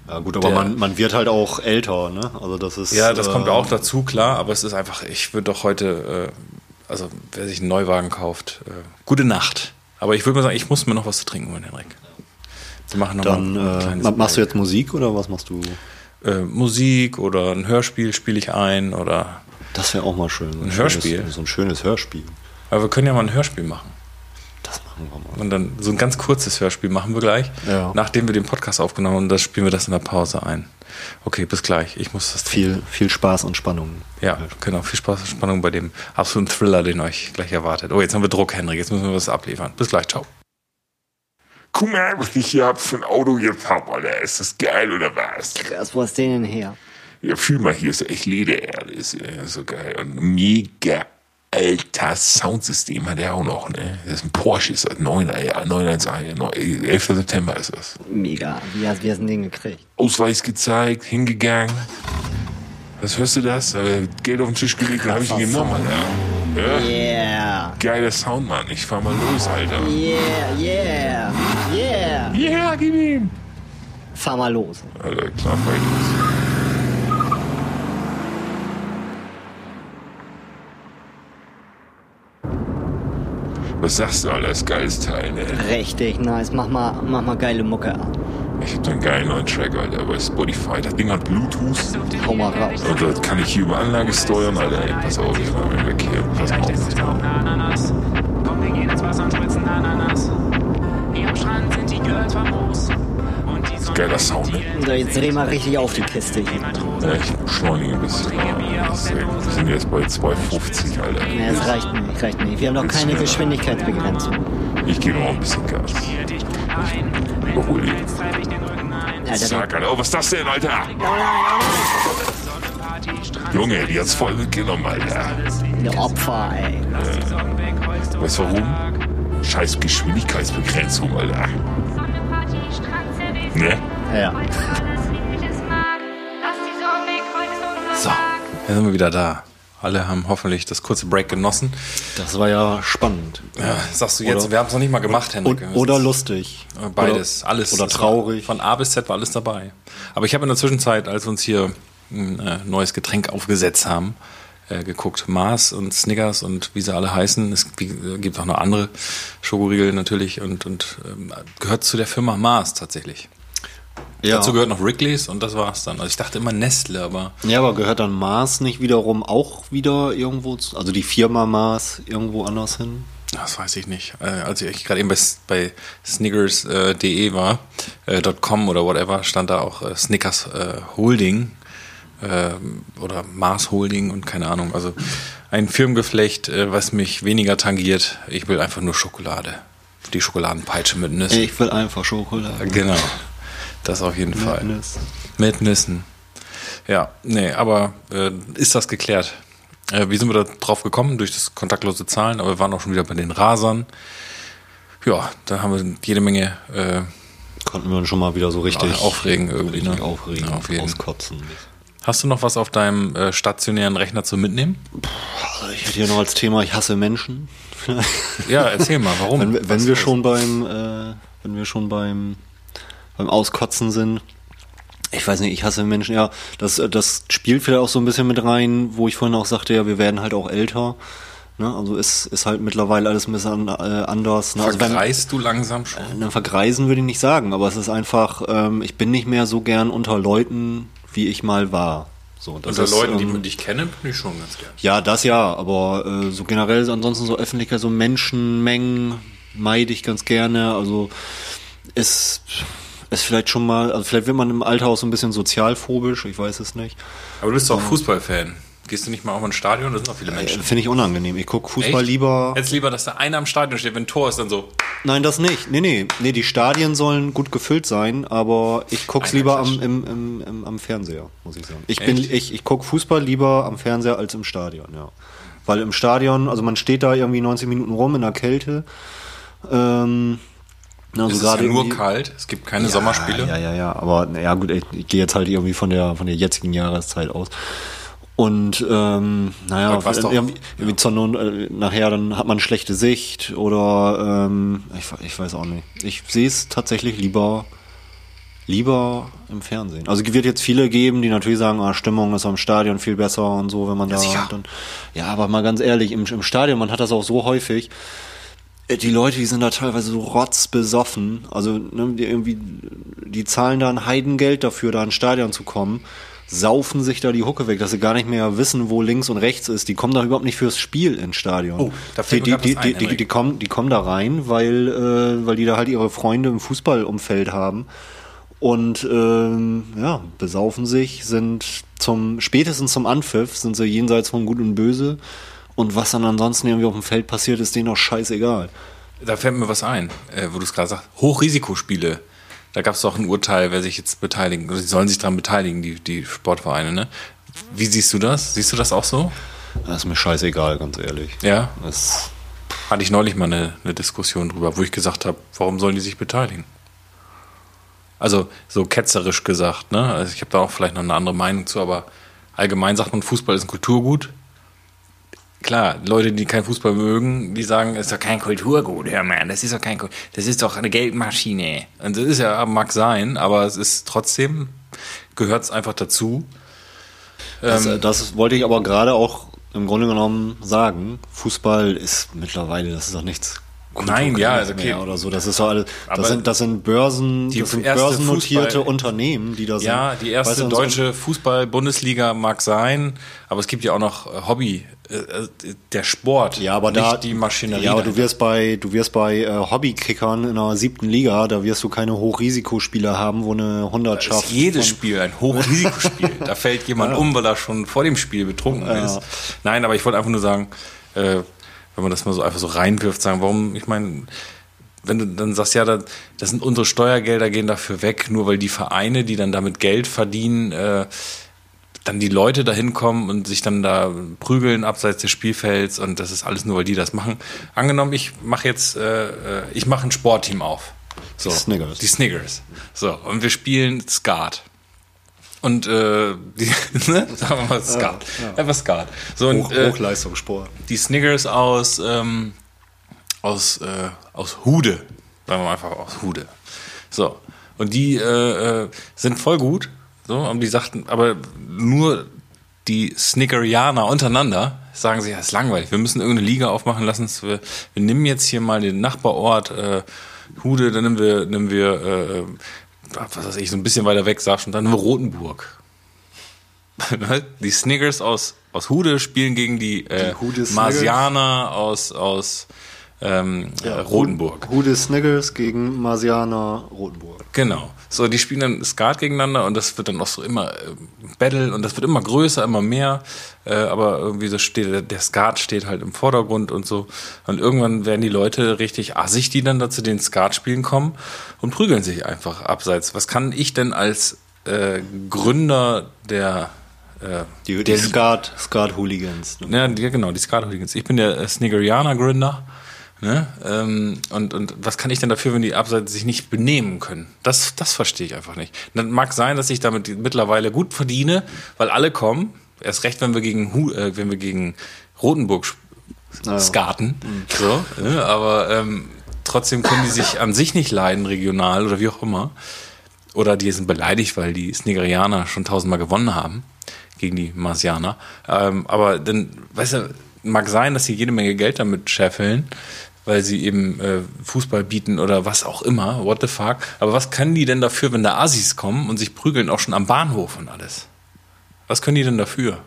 Ja gut, aber Der- man, man wird halt auch älter, ne? Also das ist. Ja, das kommt äh, auch dazu, klar, aber es ist einfach, ich würde doch heute, äh, also wer sich einen Neuwagen kauft, äh, gute Nacht. Aber ich würde mal sagen, ich muss mir noch was zu trinken holen, Henrik. Wir machen noch Dann mal ein äh, machst du jetzt Musik oder was machst du? äh, Musik oder ein Hörspiel spiele ich ein oder. Das wäre auch mal schön. So Ein Hörspiel? Schönes, so ein schönes Hörspiel. Aber wir können ja mal ein Hörspiel machen. Das machen wir mal. Und dann so ein ganz kurzes Hörspiel machen wir gleich, Ja. nachdem wir den Podcast aufgenommen haben, und das spielen wir das in der Pause ein. Okay, bis gleich. Ich muss das Viel, viel Spaß und Spannung. Ja, genau. Viel Spaß und Spannung bei dem absoluten Thriller, den euch gleich erwartet. Oh, jetzt haben wir Druck, Henrik. Jetzt müssen wir was abliefern. Bis gleich. Ciao. Guck mal, was ich hier hab für ein Auto jetzt hab, Alter. Ist das geil oder was? Krass, wo hast du den denn her? Ja, fühl mal, hier ist echt Ledererde. Ist ja so geil. Und mega alter Soundsystem hat er auch noch, ne? Das ist ein Porsche, ist das 9er, ja, 911, 11. September ist das. Mega. Wie hast, wie hast du den gekriegt? Ausweis gezeigt, hingegangen. Was hörst du das? Äh, Geld auf den Tisch gelegt, dann hab ich ihn genommen, Alter. Ja, Yeah. geiler Sound, Mann. Ich fahr mal los, Alter. Yeah, yeah, yeah. Yeah, gib ihm. Fahr mal los. Alter, klar, fahr ich los. Was sagst du, ist geiles Teil, ne? Richtig nice. Mach mal, mach mal geile Mucke an. Ich hab da einen geilen neuen Track, Alter, bei Spotify. Das Ding hat Bluetooth. Hau mal raus. Und das kann ich hier über Anlage steuern, Alter. Ey, pass auf, ich mach mir weg hier. Pass mal auf. Pass auf. Ananas. Komm, wir gehen ins Wasser und spritzen Ananas. Hier am Strand sind die Girls famos. Die Sonne Geiler Sound, ne? So, jetzt dreh mal richtig auf die Kiste hier. Ja, ich beschleunige ein bisschen. Das ist. Wir sind jetzt bei 250, Alter. Nee, es reicht nicht, reicht nicht. Wir haben noch keine Geschwindigkeitsbegrenzung. Ich gebe noch ein bisschen Gas. Ich überhole ihn. Alter, Sag, Alter, oh, was ist das denn, Alter? Junge, die hat's voll mitgenommen, Alter. der Opfer, ey. Weißt du warum? Scheiß Geschwindigkeitsbegrenzung, Alter. Ne? Ja. So, jetzt sind wir wieder da. alle haben hoffentlich das kurze Break genossen. Das war ja spannend. Ja, sagst du jetzt, Oder- wir haben es noch nicht mal gemacht, Henrik. Oder lustig. Beides, Oder, alles. Oder Das war- traurig. Von A bis Z war alles dabei. Aber ich habe in der Zwischenzeit, als wir uns hier ein äh, neues Getränk aufgesetzt haben, äh, geguckt. Mars und Snickers und wie sie alle heißen. Es wie- äh, gibt auch noch andere Schokoriegel natürlich und, und ähm, gehört zu der Firma Mars tatsächlich. Ja. Dazu gehört noch Wrigley's und das war's dann. Also ich dachte immer Nestle, aber ja, aber gehört dann Mars nicht wiederum auch wieder irgendwo, zu, also die Firma Mars irgendwo anders hin? Das weiß ich nicht. Äh, als ich gerade eben bei, bei snickers.de war, äh, .com oder whatever, stand da auch äh, Snickers äh, Holding äh, oder Mars Holding und keine Ahnung. Also ein Firmengeflecht, äh, was mich weniger tangiert. Ich will einfach nur Schokolade. Die Schokoladenpeitsche mit Nüssen. Ich will einfach Schokolade. Genau. Das auf jeden Fall. Nüsse. Mit Nüssen. Ja, nee, aber äh, ist das geklärt? Äh, wie sind wir da drauf gekommen? Durch das kontaktlose Zahlen, aber wir waren auch schon wieder bei den Rasern. Ja, da haben wir jede Menge äh, Konnten wir uns schon mal wieder so richtig aufregen irgendwie. richtig Ne? aufregen, Ja, auf jeden. auskotzen. Hast du noch was auf deinem äh, stationären Rechner zu mitnehmen? Also ich hätte hier noch als Thema, ich hasse Menschen. Ja, erzähl mal, warum? wenn, wir- wenn wir schon beim, äh, wenn wir schon beim, beim Auskotzen sind. Ich weiß nicht, ich hasse Menschen. Ja, das, äh, das spielt vielleicht auch so ein bisschen mit rein, wo ich vorhin auch sagte, ja, wir werden halt auch älter. Ne? Also ist, ist halt mittlerweile alles ein bisschen äh, anders. Ne? Also wenn- Vergreist du langsam schon? Ne, vergreisen würde ich nicht sagen, aber es ist einfach, ähm, ich bin nicht mehr so gern unter Leuten, wie ich mal war. So, Unter ist, Leuten, die ähm, man dich kennen, bin ich schon ganz gern. Ja, das ja, aber äh, so generell ansonsten so Öffentlichkeit, so Menschenmengen meide ich ganz gerne. Also ist ist vielleicht schon mal, also vielleicht wird man im Alter auch so ein bisschen sozialphobisch, ich weiß es nicht. Aber du bist doch Fußballfan. Gehst du nicht mal auch mal ins Stadion? Da sind noch viele Äh, Menschen. Finde ich unangenehm. Ich gucke Fußball Echt? lieber. Jetzt lieber, dass da einer am Stadion steht, wenn ein Tor ist, dann so. Nein, das nicht. Nee, nee. Nee, die Stadien sollen gut gefüllt sein, aber ich guck's Einer lieber am, im, im, im, am Fernseher, muss ich sagen. Ich, Echt? bin, ich, ich guck Fußball lieber am Fernseher als im Stadion, ja. Weil im Stadion, also man steht da irgendwie 90 Minuten rum in der Kälte. Ähm, also Es ist ja nur irgendwie- kalt. Es gibt keine Sommerspiele. Ja, ja, ja. Aber ja, gut, ich, ich gehe jetzt halt irgendwie von der von der jetzigen Jahreszeit aus. Und ähm, naja, was doch- irgendwie, irgendwie zur Not, äh, nachher dann hat man schlechte Sicht oder ähm, ich, ich weiß auch nicht. Ich sehe es tatsächlich lieber lieber im Fernsehen. Also es wird jetzt viele geben, die natürlich sagen, ah, Stimmung ist am Stadion viel besser und so, wenn man da sicher. dann. Ja, aber mal ganz ehrlich, im, im Stadion, man hat das auch so häufig. Äh, Die Leute, die sind da teilweise so rotzbesoffen. Also, ne, die irgendwie, die zahlen da ein Heidengeld dafür, da ins Stadion zu kommen, saufen sich da die Hucke weg, dass sie gar nicht mehr wissen, wo links und rechts ist. Die kommen da überhaupt nicht fürs Spiel ins Stadion. Oh, da fällt die, mir die, die, ein, die, die, kommen, die kommen da rein, weil, äh, weil die da halt ihre Freunde im Fußballumfeld haben und ähm, ja, besaufen sich, sind zum spätestens zum Anpfiff sind sie jenseits von Gut und Böse und was dann ansonsten irgendwie auf dem Feld passiert, ist denen auch scheißegal. Da fällt mir was ein, äh, wo du es gerade sagst. Hochrisikospiele. Da gab es doch ein Urteil, wer sich jetzt beteiligen, oder sie sollen sich daran beteiligen, die, die Sportvereine, ne? Wie siehst du das? Siehst du das auch so? Das ist mir scheißegal, ganz ehrlich. Ja. Das, Hatte ich neulich mal eine, eine Diskussion drüber, wo ich gesagt habe, warum sollen die sich beteiligen? Also so ketzerisch gesagt, ne? Also ich habe da auch vielleicht noch eine andere Meinung zu, aber allgemein sagt man, Fußball ist ein Kulturgut. Klar, Leute, die kein Fußball mögen, die sagen, es ist doch kein Kulturgut, hör mal, das ist doch kein, das ist doch eine Geldmaschine. Und das ist ja, mag sein, aber es ist trotzdem, gehört es einfach dazu. das, Ähm. das wollte ich aber gerade auch im Grunde genommen sagen. Fußball ist mittlerweile, das ist doch nichts. Nein, ja, also okay. mehr oder so. Das ist alles. Aber Das sind, das sind Börsen, die das sind börsennotierte Fußball- Unternehmen, die da sind. Ja, die erste Weißt du, deutsche Fußball-Bundesliga mag sein, aber es gibt ja auch noch äh, Hobby, äh, äh, der Sport, Ja, aber nicht da die Maschinerie. Ja, aber du wirst bei du wirst bei äh, Hobbykickern in der siebten Liga, da wirst du keine Hochrisikospieler haben, wo eine das Hundertschaft. ist jedes Spiel ein Hochrisikospiel. da fällt jemand um, weil er schon vor dem Spiel betrunken ist. Nein, aber ich wollte einfach nur sagen, äh, wenn man das mal so einfach so reinwirft, sagen, warum, ich meine, wenn du dann sagst, ja, da, das sind unsere Steuergelder, gehen dafür weg, nur weil die Vereine, die dann damit Geld verdienen, äh, dann die Leute da hinkommen und sich dann da prügeln abseits des Spielfelds und das ist alles nur, weil die das machen. Angenommen, ich mache jetzt, äh, äh, ich mache ein Sportteam auf. So, Die Sniggers. Die Sniggers. So, und wir spielen Skat. Und äh, die, ne? sagen wir mal Skat. Einfach Skat. So, und, Hoch, äh, Hochleistungssport. die Snickers aus, ähm, aus, äh, aus Hude. Sagen wir mal einfach aus Hude. So. Und die äh, äh, sind voll gut. So, und die sagten, aber nur die Snickerianer untereinander sagen sich, das ist langweilig. Wir müssen irgendeine Liga aufmachen lassen. Wir, wir nehmen jetzt hier mal den Nachbarort äh, Hude, dann nehmen wir, nehmen wir äh, was weiß ich, so ein bisschen weiter weg, du, und dann Rotenburg. die Snickers aus, aus Hude spielen gegen die, äh, Die. Marsianer aus, aus ähm, äh, Rotenburg. Hude Sniggers gegen Marsianer Rotenburg. Genau. So, die spielen dann Skat gegeneinander und das wird dann auch so immer äh, Battle und das wird immer größer, immer mehr. Äh, aber irgendwie so steht der- Skat steht halt im Vordergrund und so. Und irgendwann werden die Leute richtig assig, die dann da zu den Skatspielen kommen und prügeln sich einfach abseits. Was kann ich denn als äh, Gründer der äh, Die, die der Skat, Skat-Hooligans. Ne? ja, ja, genau, die Skat-Hooligans. Ich bin der äh, Sniggerianer-Gründer. Ne? Ähm, und, und was kann ich denn dafür, wenn die Abseits sich nicht benehmen können? Das, das verstehe ich einfach nicht. Dann mag sein, dass ich damit mittlerweile gut verdiene, weil alle kommen. Erst recht, wenn wir gegen, Hu äh, wenn wir gegen Rotenburg skaten. So, ne? Aber ähm, trotzdem können die sich an sich nicht leiden, regional oder wie auch immer. Oder die sind beleidigt, weil die Sniggerianer schon tausendmal gewonnen haben gegen die Marsianer. Ähm, aber dann, weißt du, mag sein, dass sie jede Menge Geld damit scheffeln, weil sie eben äh, Fußball bieten oder was auch immer, what the fuck. Aber was können die denn dafür, wenn da Assis kommen und sich prügeln, auch schon am Bahnhof und alles? Was können die denn dafür?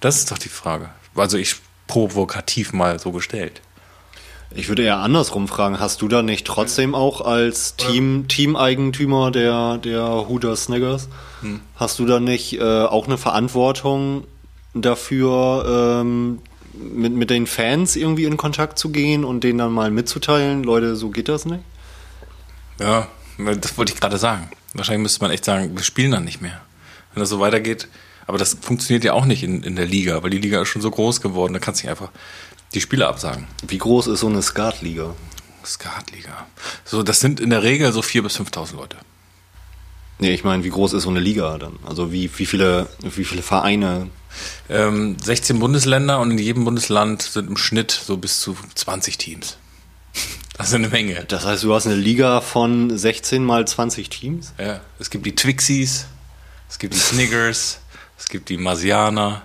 Das ist doch die Frage. Also ich provokativ mal so gestellt. Ich würde eher andersrum fragen, hast du da nicht trotzdem auch als Team, Teameigentümer der, der Huda Sniggers, hast du da nicht äh, auch eine Verantwortung dafür, ähm, mit, mit den Fans irgendwie in Kontakt zu gehen und denen dann mal mitzuteilen, Leute, so geht das nicht? Ja, das wollte ich gerade sagen. Wahrscheinlich müsste man echt sagen, wir spielen dann nicht mehr. Wenn das so weitergeht. Aber das funktioniert ja auch nicht in, in der Liga, weil die Liga ist schon so groß geworden, da kannst du nicht einfach die Spiele absagen. Wie groß ist so eine Skatliga? Skatliga. So, das sind in der Regel so 4.000 bis 5.000 Leute. Nee, ich meine, wie groß ist so eine Liga dann? Also wie, wie, viele, wie viele Vereine? Ähm, 16 Bundesländer und in jedem Bundesland sind im Schnitt so bis zu 20 Teams. Das ist eine Menge. Das heißt, du hast eine Liga von 16 mal 20 Teams? Ja, es gibt die Twixies, es gibt die Sniggers, es gibt die Marsianer,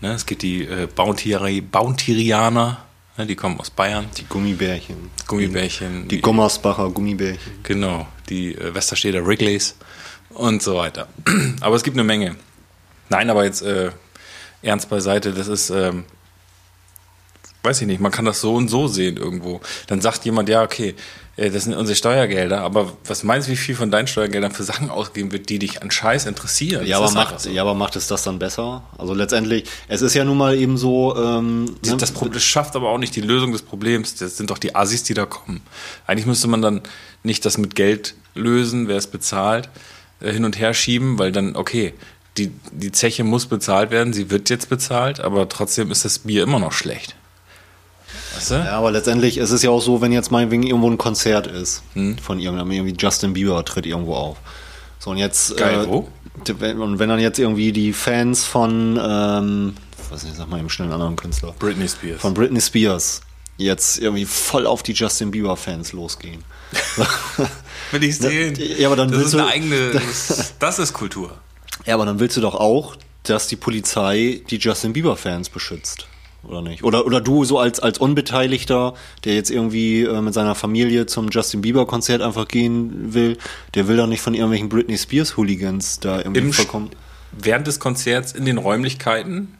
ne, es gibt die äh, Bountyri Bountyrianer, ne, die kommen aus Bayern, Die Gummibärchen. Gummibärchen, Die Gommersbacher Gummibärchen. genau, die äh, Westerstedter Wrigleys und so weiter. Aber es gibt eine Menge. Nein, aber jetzt äh, ernst beiseite, das ist, ähm, weiß ich nicht, man kann das so und so sehen irgendwo. Dann sagt jemand, ja, okay, das sind unsere Steuergelder, aber was meinst du, wie viel von deinen Steuergeldern für Sachen ausgegeben wird, die dich an Scheiß interessieren? Ja aber, macht, so. ja, aber macht es das dann besser? Also letztendlich, es ist ja nun mal eben so. Ähm, ne? Das, Problem, das schafft aber auch nicht die Lösung des Problems. Das sind doch die Assis, die da kommen. Eigentlich müsste man dann nicht das mit Geld lösen, wer es bezahlt, äh, hin und her schieben, weil dann, okay, die, die Zeche muss bezahlt werden, sie wird jetzt bezahlt, aber trotzdem ist das Bier immer noch schlecht. Weißt du? Ja, aber letztendlich ist es ja auch so, wenn jetzt meinetwegen irgendwo ein Konzert ist Hm. von irgendeinem, irgendwie Justin Bieber tritt irgendwo auf. So und jetzt. Geil, äh, wo? Und wenn dann jetzt irgendwie die Fans von, ähm, was ich sag mal eben schnell einen anderen Künstler, Britney Spears. von Britney Spears jetzt irgendwie voll auf die Justin Bieber Fans losgehen. Will ich sehen. Ja, aber dann das willst ist du- eine eigene, das, das ist Kultur. Ja, aber dann willst du doch auch, dass die Polizei die Justin Bieber Fans beschützt. Oder nicht? Oder, oder du so als, als Unbeteiligter, der jetzt irgendwie äh, mit seiner Familie zum Justin Bieber Konzert einfach gehen will, der will doch nicht von irgendwelchen Britney Spears Hooligans da irgendwie Im. Während des Konzerts in den Räumlichkeiten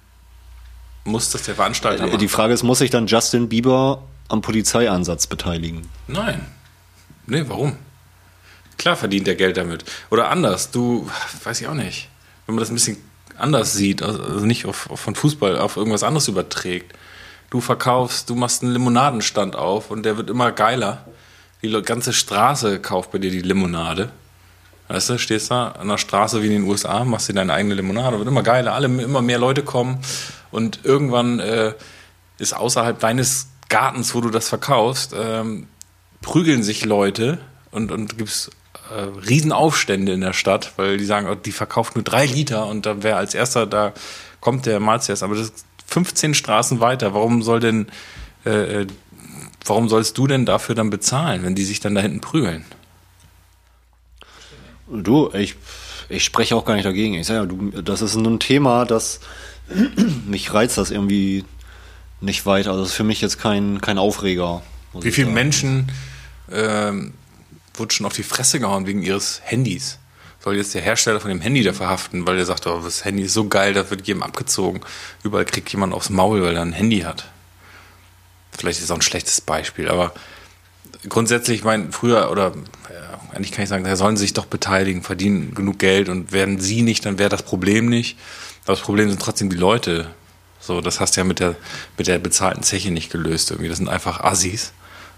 muss das der Veranstalter Äh, machen. Die Frage ist, muss sich dann Justin Bieber am Polizeieinsatz beteiligen? Nein. Nee, warum? Klar verdient er Geld damit. Oder anders, du, weiß ich auch nicht. Wenn man das ein bisschen anders sieht, also also nicht auf, auf von Fußball auf irgendwas anderes überträgt. Du verkaufst, du machst einen Limonadenstand auf und der wird immer geiler. Die ganze Straße kauft bei dir die Limonade. Weißt du, stehst da an der Straße wie in den USA, machst dir deine eigene Limonade, wird immer geiler, alle, immer mehr Leute kommen und irgendwann äh, ist außerhalb deines Gartens, wo du das verkaufst, ähm, prügeln sich Leute und, und gibt's äh, Riesenaufstände in der Stadt, weil die sagen, oh, die verkauft nur drei Liter und dann wer als erster da kommt, der malt erst. Aber das ist 15 Straßen weiter. Warum soll denn, äh, äh, warum sollst du denn dafür dann bezahlen, wenn die sich dann da hinten prügeln? Du, ich, ich spreche auch gar nicht dagegen. Ich sage ja, das ist ein Thema, das mich reizt das irgendwie nicht weiter. Also das ist für mich jetzt kein, kein Aufreger. Wie viele. Menschen ähm, wurden schon auf die Fresse gehauen wegen ihres Handys? Soll jetzt der Hersteller von dem Handy da verhaften, weil der sagt, oh, das Handy ist so geil, das wird jedem abgezogen. Überall kriegt jemand aufs Maul, weil er ein Handy hat. Vielleicht ist es auch ein schlechtes Beispiel, aber grundsätzlich, ich meine, früher oder ja, eigentlich kann ich sagen, da sollen sie sich doch beteiligen, verdienen genug Geld und werden sie nicht, dann wäre das Problem nicht. Aber das Problem sind trotzdem die Leute. So, das hast du ja mit der, mit der bezahlten Zeche nicht gelöst irgendwie. Das sind einfach Assis.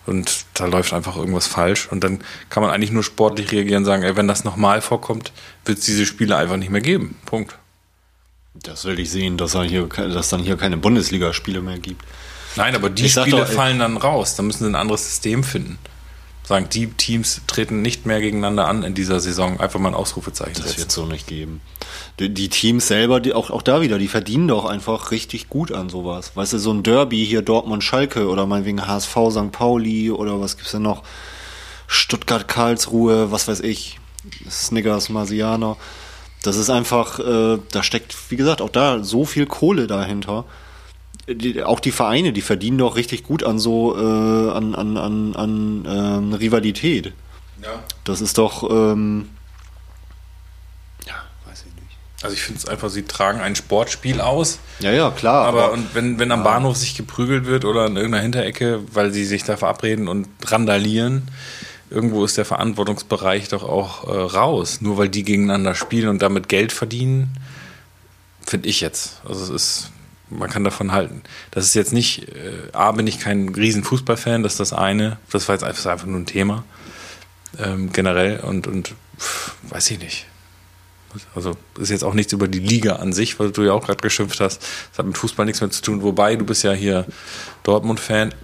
Und da läuft einfach irgendwas falsch. Und dann kann man eigentlich nur sportlich reagieren und sagen, ey, wenn das nochmal vorkommt, wird es diese Spiele einfach nicht mehr geben. Punkt. Das will ich sehen, dass, er hier, dass dann hier keine Bundesligaspiele mehr gibt. Nein, aber die Ich Spiele doch, fallen dann raus. Da müssen sie ein anderes System finden. Sagen, die Teams treten nicht mehr gegeneinander an in dieser Saison. Einfach mal ein Ausrufezeichen Das setzen. wird so nicht geben. Die, die Teams selber, die, auch, auch da wieder, die verdienen doch einfach richtig gut an sowas. Weißt du, so ein Derby hier Dortmund-Schalke oder meinetwegen HSV St. Pauli oder was gibt's denn noch? Stuttgart-Karlsruhe, was weiß ich, Snickers, Marsianer. Das ist einfach, äh, da steckt, wie gesagt, auch da so viel Kohle dahinter. Die, auch die Vereine, die verdienen doch richtig gut an so, äh, an, an, an, an ähm, Rivalität. Ja. Das ist doch, ähm, ja, weiß ich nicht. Also ich finde es einfach, sie tragen ein Sportspiel aus. Ja, ja, klar. Aber und wenn, wenn am Bahnhof sich geprügelt wird oder in irgendeiner Hinterecke, weil sie sich da verabreden und randalieren, irgendwo ist der Verantwortungsbereich doch auch äh, raus. Nur weil die gegeneinander spielen und damit Geld verdienen, finde ich jetzt. Also es ist, man kann davon halten. Das ist jetzt nicht, äh, A, bin ich kein riesen Fußballfan, das ist das eine. Das war jetzt einfach, einfach nur ein Thema. Ähm, generell und, und pff, weiß ich nicht. Also ist jetzt auch nichts über die Liga an sich, weil du ja auch gerade geschimpft hast. Das hat mit Fußball nichts mehr zu tun. Wobei, du bist ja hier Dortmund-Fan.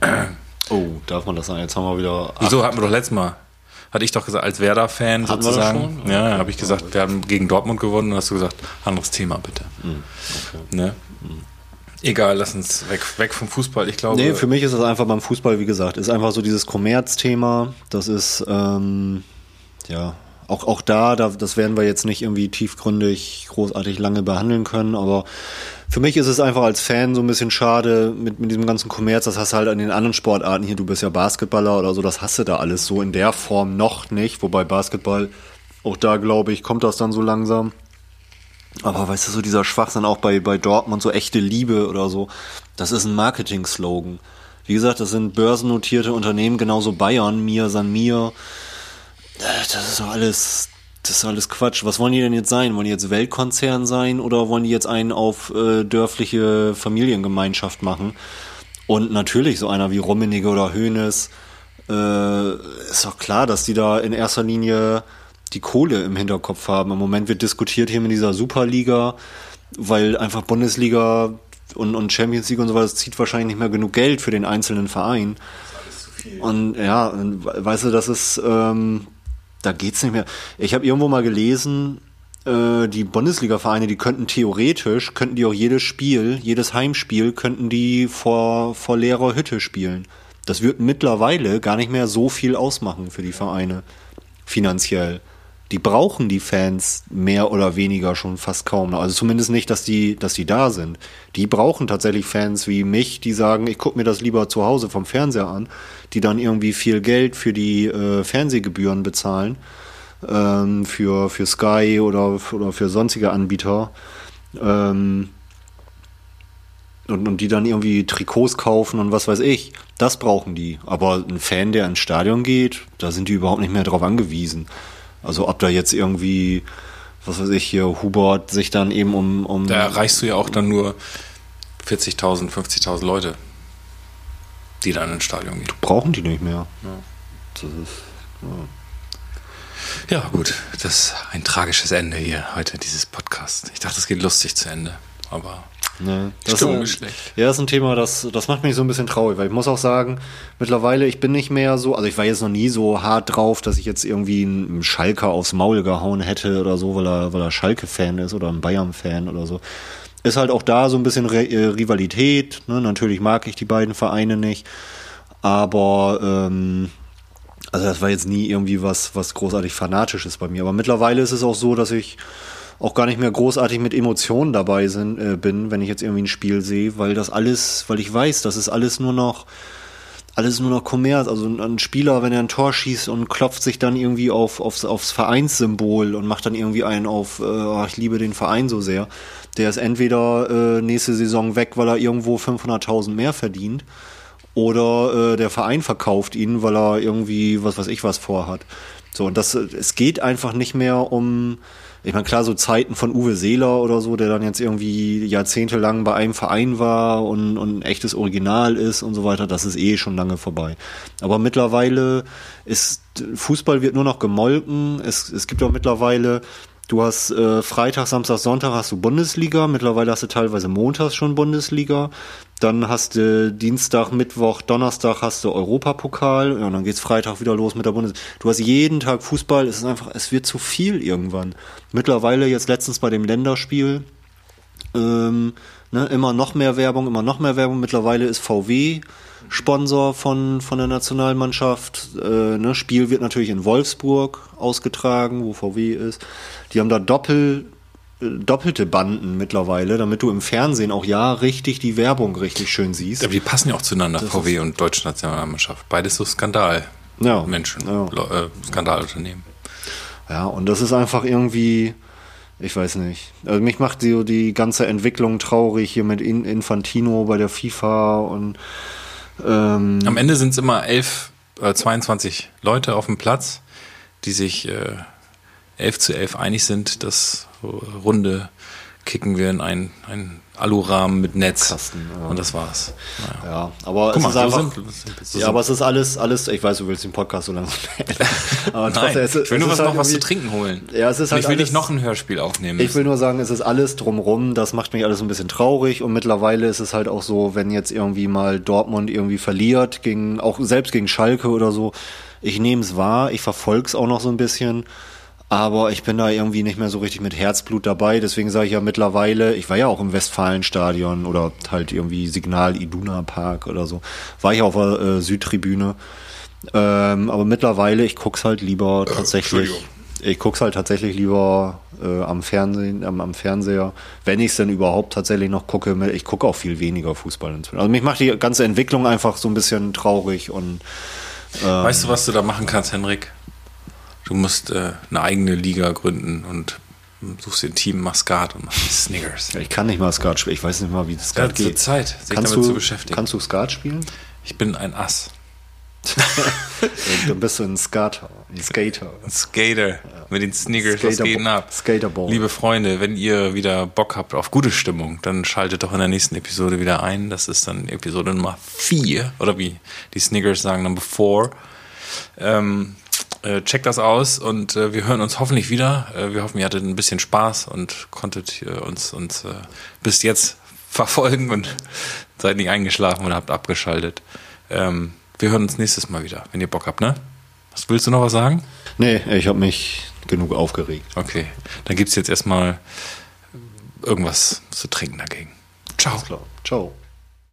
Oh, darf man das sagen? Jetzt haben wir wieder. Wieso hatten wir doch letztes Mal? Hatte ich doch gesagt, als Werder-Fan Hatten wir das sozusagen. schon? Ja, habe ich gesagt, wir haben gegen Dortmund gewonnen und hast du gesagt, anderes Thema bitte. Hm, Ne? Egal, lass uns weg, weg vom Fußball. Ich glaube, Nee, für mich ist das einfach beim Fußball, wie gesagt, ist einfach so dieses Kommerzthema. Das ist, ähm, ja, auch, auch da, da, das werden wir jetzt nicht irgendwie tiefgründig, großartig lange behandeln können, aber für mich ist es einfach als Fan so ein bisschen schade mit, mit diesem ganzen Kommerz. Das hast du halt an den anderen Sportarten hier. Du bist ja Basketballer oder so, das hast du da alles so in der Form noch nicht. Wobei Basketball, auch da glaube ich, kommt das dann so langsam. Aber weißt du, so dieser Schwachsinn auch bei, bei Dortmund, so echte Liebe oder so, das ist ein Marketing-Slogan. Wie gesagt, das sind börsennotierte Unternehmen, genauso Bayern, Mir, San Mir. Äh, Das ist doch alles, das ist alles Quatsch. Was wollen die denn jetzt sein? Wollen die jetzt Weltkonzern sein oder wollen die jetzt einen auf äh, dörfliche Familiengemeinschaft machen? Und natürlich so einer wie Rummenigge oder Hoeneß, äh, ist doch klar, dass die da in erster Linie die Kohle im Hinterkopf haben. Im Moment wird diskutiert hier mit dieser Superliga, weil einfach Bundesliga und, und Champions League und so weiter, das zieht wahrscheinlich nicht mehr genug Geld für den einzelnen Verein. Und ja, und we- weißt du, das ist, ähm, da geht's nicht mehr. Ich habe irgendwo mal gelesen, äh, die Bundesliga-Vereine, die könnten theoretisch, könnten die auch jedes Spiel, jedes Heimspiel, könnten die vor, vor leerer Hütte spielen. Das wird mittlerweile gar nicht mehr so viel ausmachen für die Vereine, finanziell. Die brauchen die Fans mehr oder weniger schon fast kaum. Also zumindest nicht, dass die, dass die da sind. Die brauchen tatsächlich Fans wie mich, die sagen, ich gucke mir das lieber zu Hause vom Fernseher an, die dann irgendwie viel Geld für die äh, Fernsehgebühren bezahlen, ähm, für, für Sky oder, oder für sonstige Anbieter. Ähm, und, und die dann irgendwie Trikots kaufen und was weiß ich. Das brauchen die. Aber ein Fan, der ins Stadion geht, da sind die überhaupt nicht mehr drauf angewiesen. Also ob da jetzt irgendwie, was weiß ich, hier Hubert sich dann eben um... um da erreichst du ja auch dann nur 40.000, 50.000 Leute, die dann ins Stadion gehen. brauchen die nicht mehr. Das ist, Ja, gut, das ist ein tragisches Ende hier heute, dieses Podcast. Ich dachte, es geht lustig zu Ende, aber Ne, das Stimmung ist, ist schlecht. Ja, das ist ein Thema, das, das macht mich so ein bisschen traurig, weil ich muss auch sagen, mittlerweile, ich bin nicht mehr so, also ich war jetzt noch nie so hart drauf, dass ich jetzt irgendwie einen Schalker aufs Maul gehauen hätte oder so, weil er, weil er Schalke-Fan ist oder ein Bayern-Fan oder so. Ist halt auch da so ein bisschen Re äh, Rivalität. Ne? Natürlich mag ich die beiden Vereine nicht, aber ähm, also das war jetzt nie irgendwie was, was großartig Fanatisches bei mir. Aber mittlerweile ist es auch so, dass ich auch gar nicht mehr großartig mit Emotionen dabei sind, äh, bin, wenn ich jetzt irgendwie ein Spiel sehe, weil das alles, weil ich weiß, das ist alles nur noch alles nur noch Kommerz. Also ein Spieler, wenn er ein Tor schießt und klopft sich dann irgendwie auf, aufs, aufs Vereinssymbol und macht dann irgendwie einen auf, äh, oh, ich liebe den Verein so sehr, der ist entweder äh, nächste Saison weg, weil er irgendwo 500.000 mehr verdient oder äh, der Verein verkauft ihn, weil er irgendwie was weiß ich was vorhat. So, und das, es geht einfach nicht mehr um, ich meine, klar, so Zeiten von Uwe Seeler oder so, der dann jetzt irgendwie jahrzehntelang bei einem Verein war und, und ein echtes Original ist und so weiter, das ist eh schon lange vorbei. Aber mittlerweile ist, Fußball wird nur noch gemolken. Es, es gibt auch mittlerweile, du hast äh, Freitag, Samstag, Sonntag hast du Bundesliga, mittlerweile hast du teilweise montags schon Bundesliga. Dann hast du Dienstag, Mittwoch, Donnerstag hast du Europapokal. Ja, und dann geht's Freitag wieder los mit der Bundes. Du hast jeden Tag Fußball. Es ist einfach, es wird zu viel irgendwann. Mittlerweile jetzt letztens bei dem Länderspiel ähm, ne, immer noch mehr Werbung, immer noch mehr Werbung. Mittlerweile ist VW Sponsor von, von der Nationalmannschaft. Äh, ne, Spiel wird natürlich in Wolfsburg ausgetragen, wo VW ist. Die haben da Doppel, äh, doppelte Banden mittlerweile, damit du im Fernsehen auch ja richtig die Werbung richtig schön siehst. Aber die passen ja auch zueinander, VW und Deutsche Nationalmannschaft. Beides so Skandal. Ja. Menschen, Ja. Äh, Skandalunternehmen. Ja, und das ist einfach irgendwie, ich weiß nicht. Also mich macht die, die ganze Entwicklung traurig hier mit In- Infantino bei der FIFA und ähm, Am Ende sind es immer elf, äh, 22 Leute auf dem Platz, die sich äh, 11 zu 11 einig sind, dass äh, Runde kicken wir in einen, einen Alurahmen mit Netz. Kasten, ja. Und das war's. Naja. ja, aber Guck es mal, ist so einfach, so ja, aber es ist alles, alles, ich weiß, du willst den Podcast so langsam beenden. aber Nein, trotzdem, es ich will nur was, halt noch was zu trinken holen. Ja, es ist Und halt ich will alles- nicht noch ein Hörspiel aufnehmen. Ich will nur sagen, es ist alles drumrum, das macht mich alles ein bisschen traurig und mittlerweile ist es halt auch so, wenn jetzt irgendwie mal Dortmund irgendwie verliert, gegen, auch selbst gegen Schalke oder so, ich nehme es wahr, ich verfolge es auch noch so ein bisschen, aber ich bin da irgendwie nicht mehr so richtig mit Herzblut dabei, deswegen sage ich ja mittlerweile, ich war ja auch im Westfalenstadion oder halt irgendwie Signal Iduna Park oder so, war ich auf der äh, Südtribüne, ähm, aber mittlerweile, ich guck's halt lieber tatsächlich Entschuldigung. ich guck's halt tatsächlich lieber äh, am Fernsehen, am, am Fernseher, wenn ich es denn überhaupt tatsächlich noch gucke. Ich gucke auch viel weniger Fußball inzwischen. Also mich macht die ganze Entwicklung einfach so ein bisschen traurig und Weißt du, was du da machen kannst, Henrik? Du musst äh, eine eigene Liga gründen und suchst dir ein Team Maskat und machst die Snickers. ich kann nicht mal Skat spielen. Ich weiß nicht mal, wie das Skat Ja, geht. Zeit, sich kannst damit du, zu beschäftigen. Kannst du Skat spielen? Ich bin ein Ass. Dann bist du ein Skater, ein Skater. Ein Skater mit den Sneakers, was Skaterbo- geht denn ab? Skaterboy. Liebe Freunde, wenn ihr wieder Bock habt auf gute Stimmung, dann schaltet doch in der nächsten Episode wieder ein. Das ist dann Episode Nummer 4 oder wie die Snickers sagen, Number 4. Ähm, äh, checkt das aus und äh, wir hören uns hoffentlich wieder. Äh, wir hoffen, ihr hattet ein bisschen Spaß und konntet äh, uns, uns äh, bis jetzt verfolgen und seid nicht eingeschlafen und habt abgeschaltet. Ähm, wir hören uns nächstes Mal wieder, wenn ihr Bock habt, ne? Was willst du noch was sagen? Nee, ich habe mich genug aufgeregt. Okay, dann gibt's jetzt erstmal irgendwas zu trinken dagegen. Ciao. Klar. Ciao.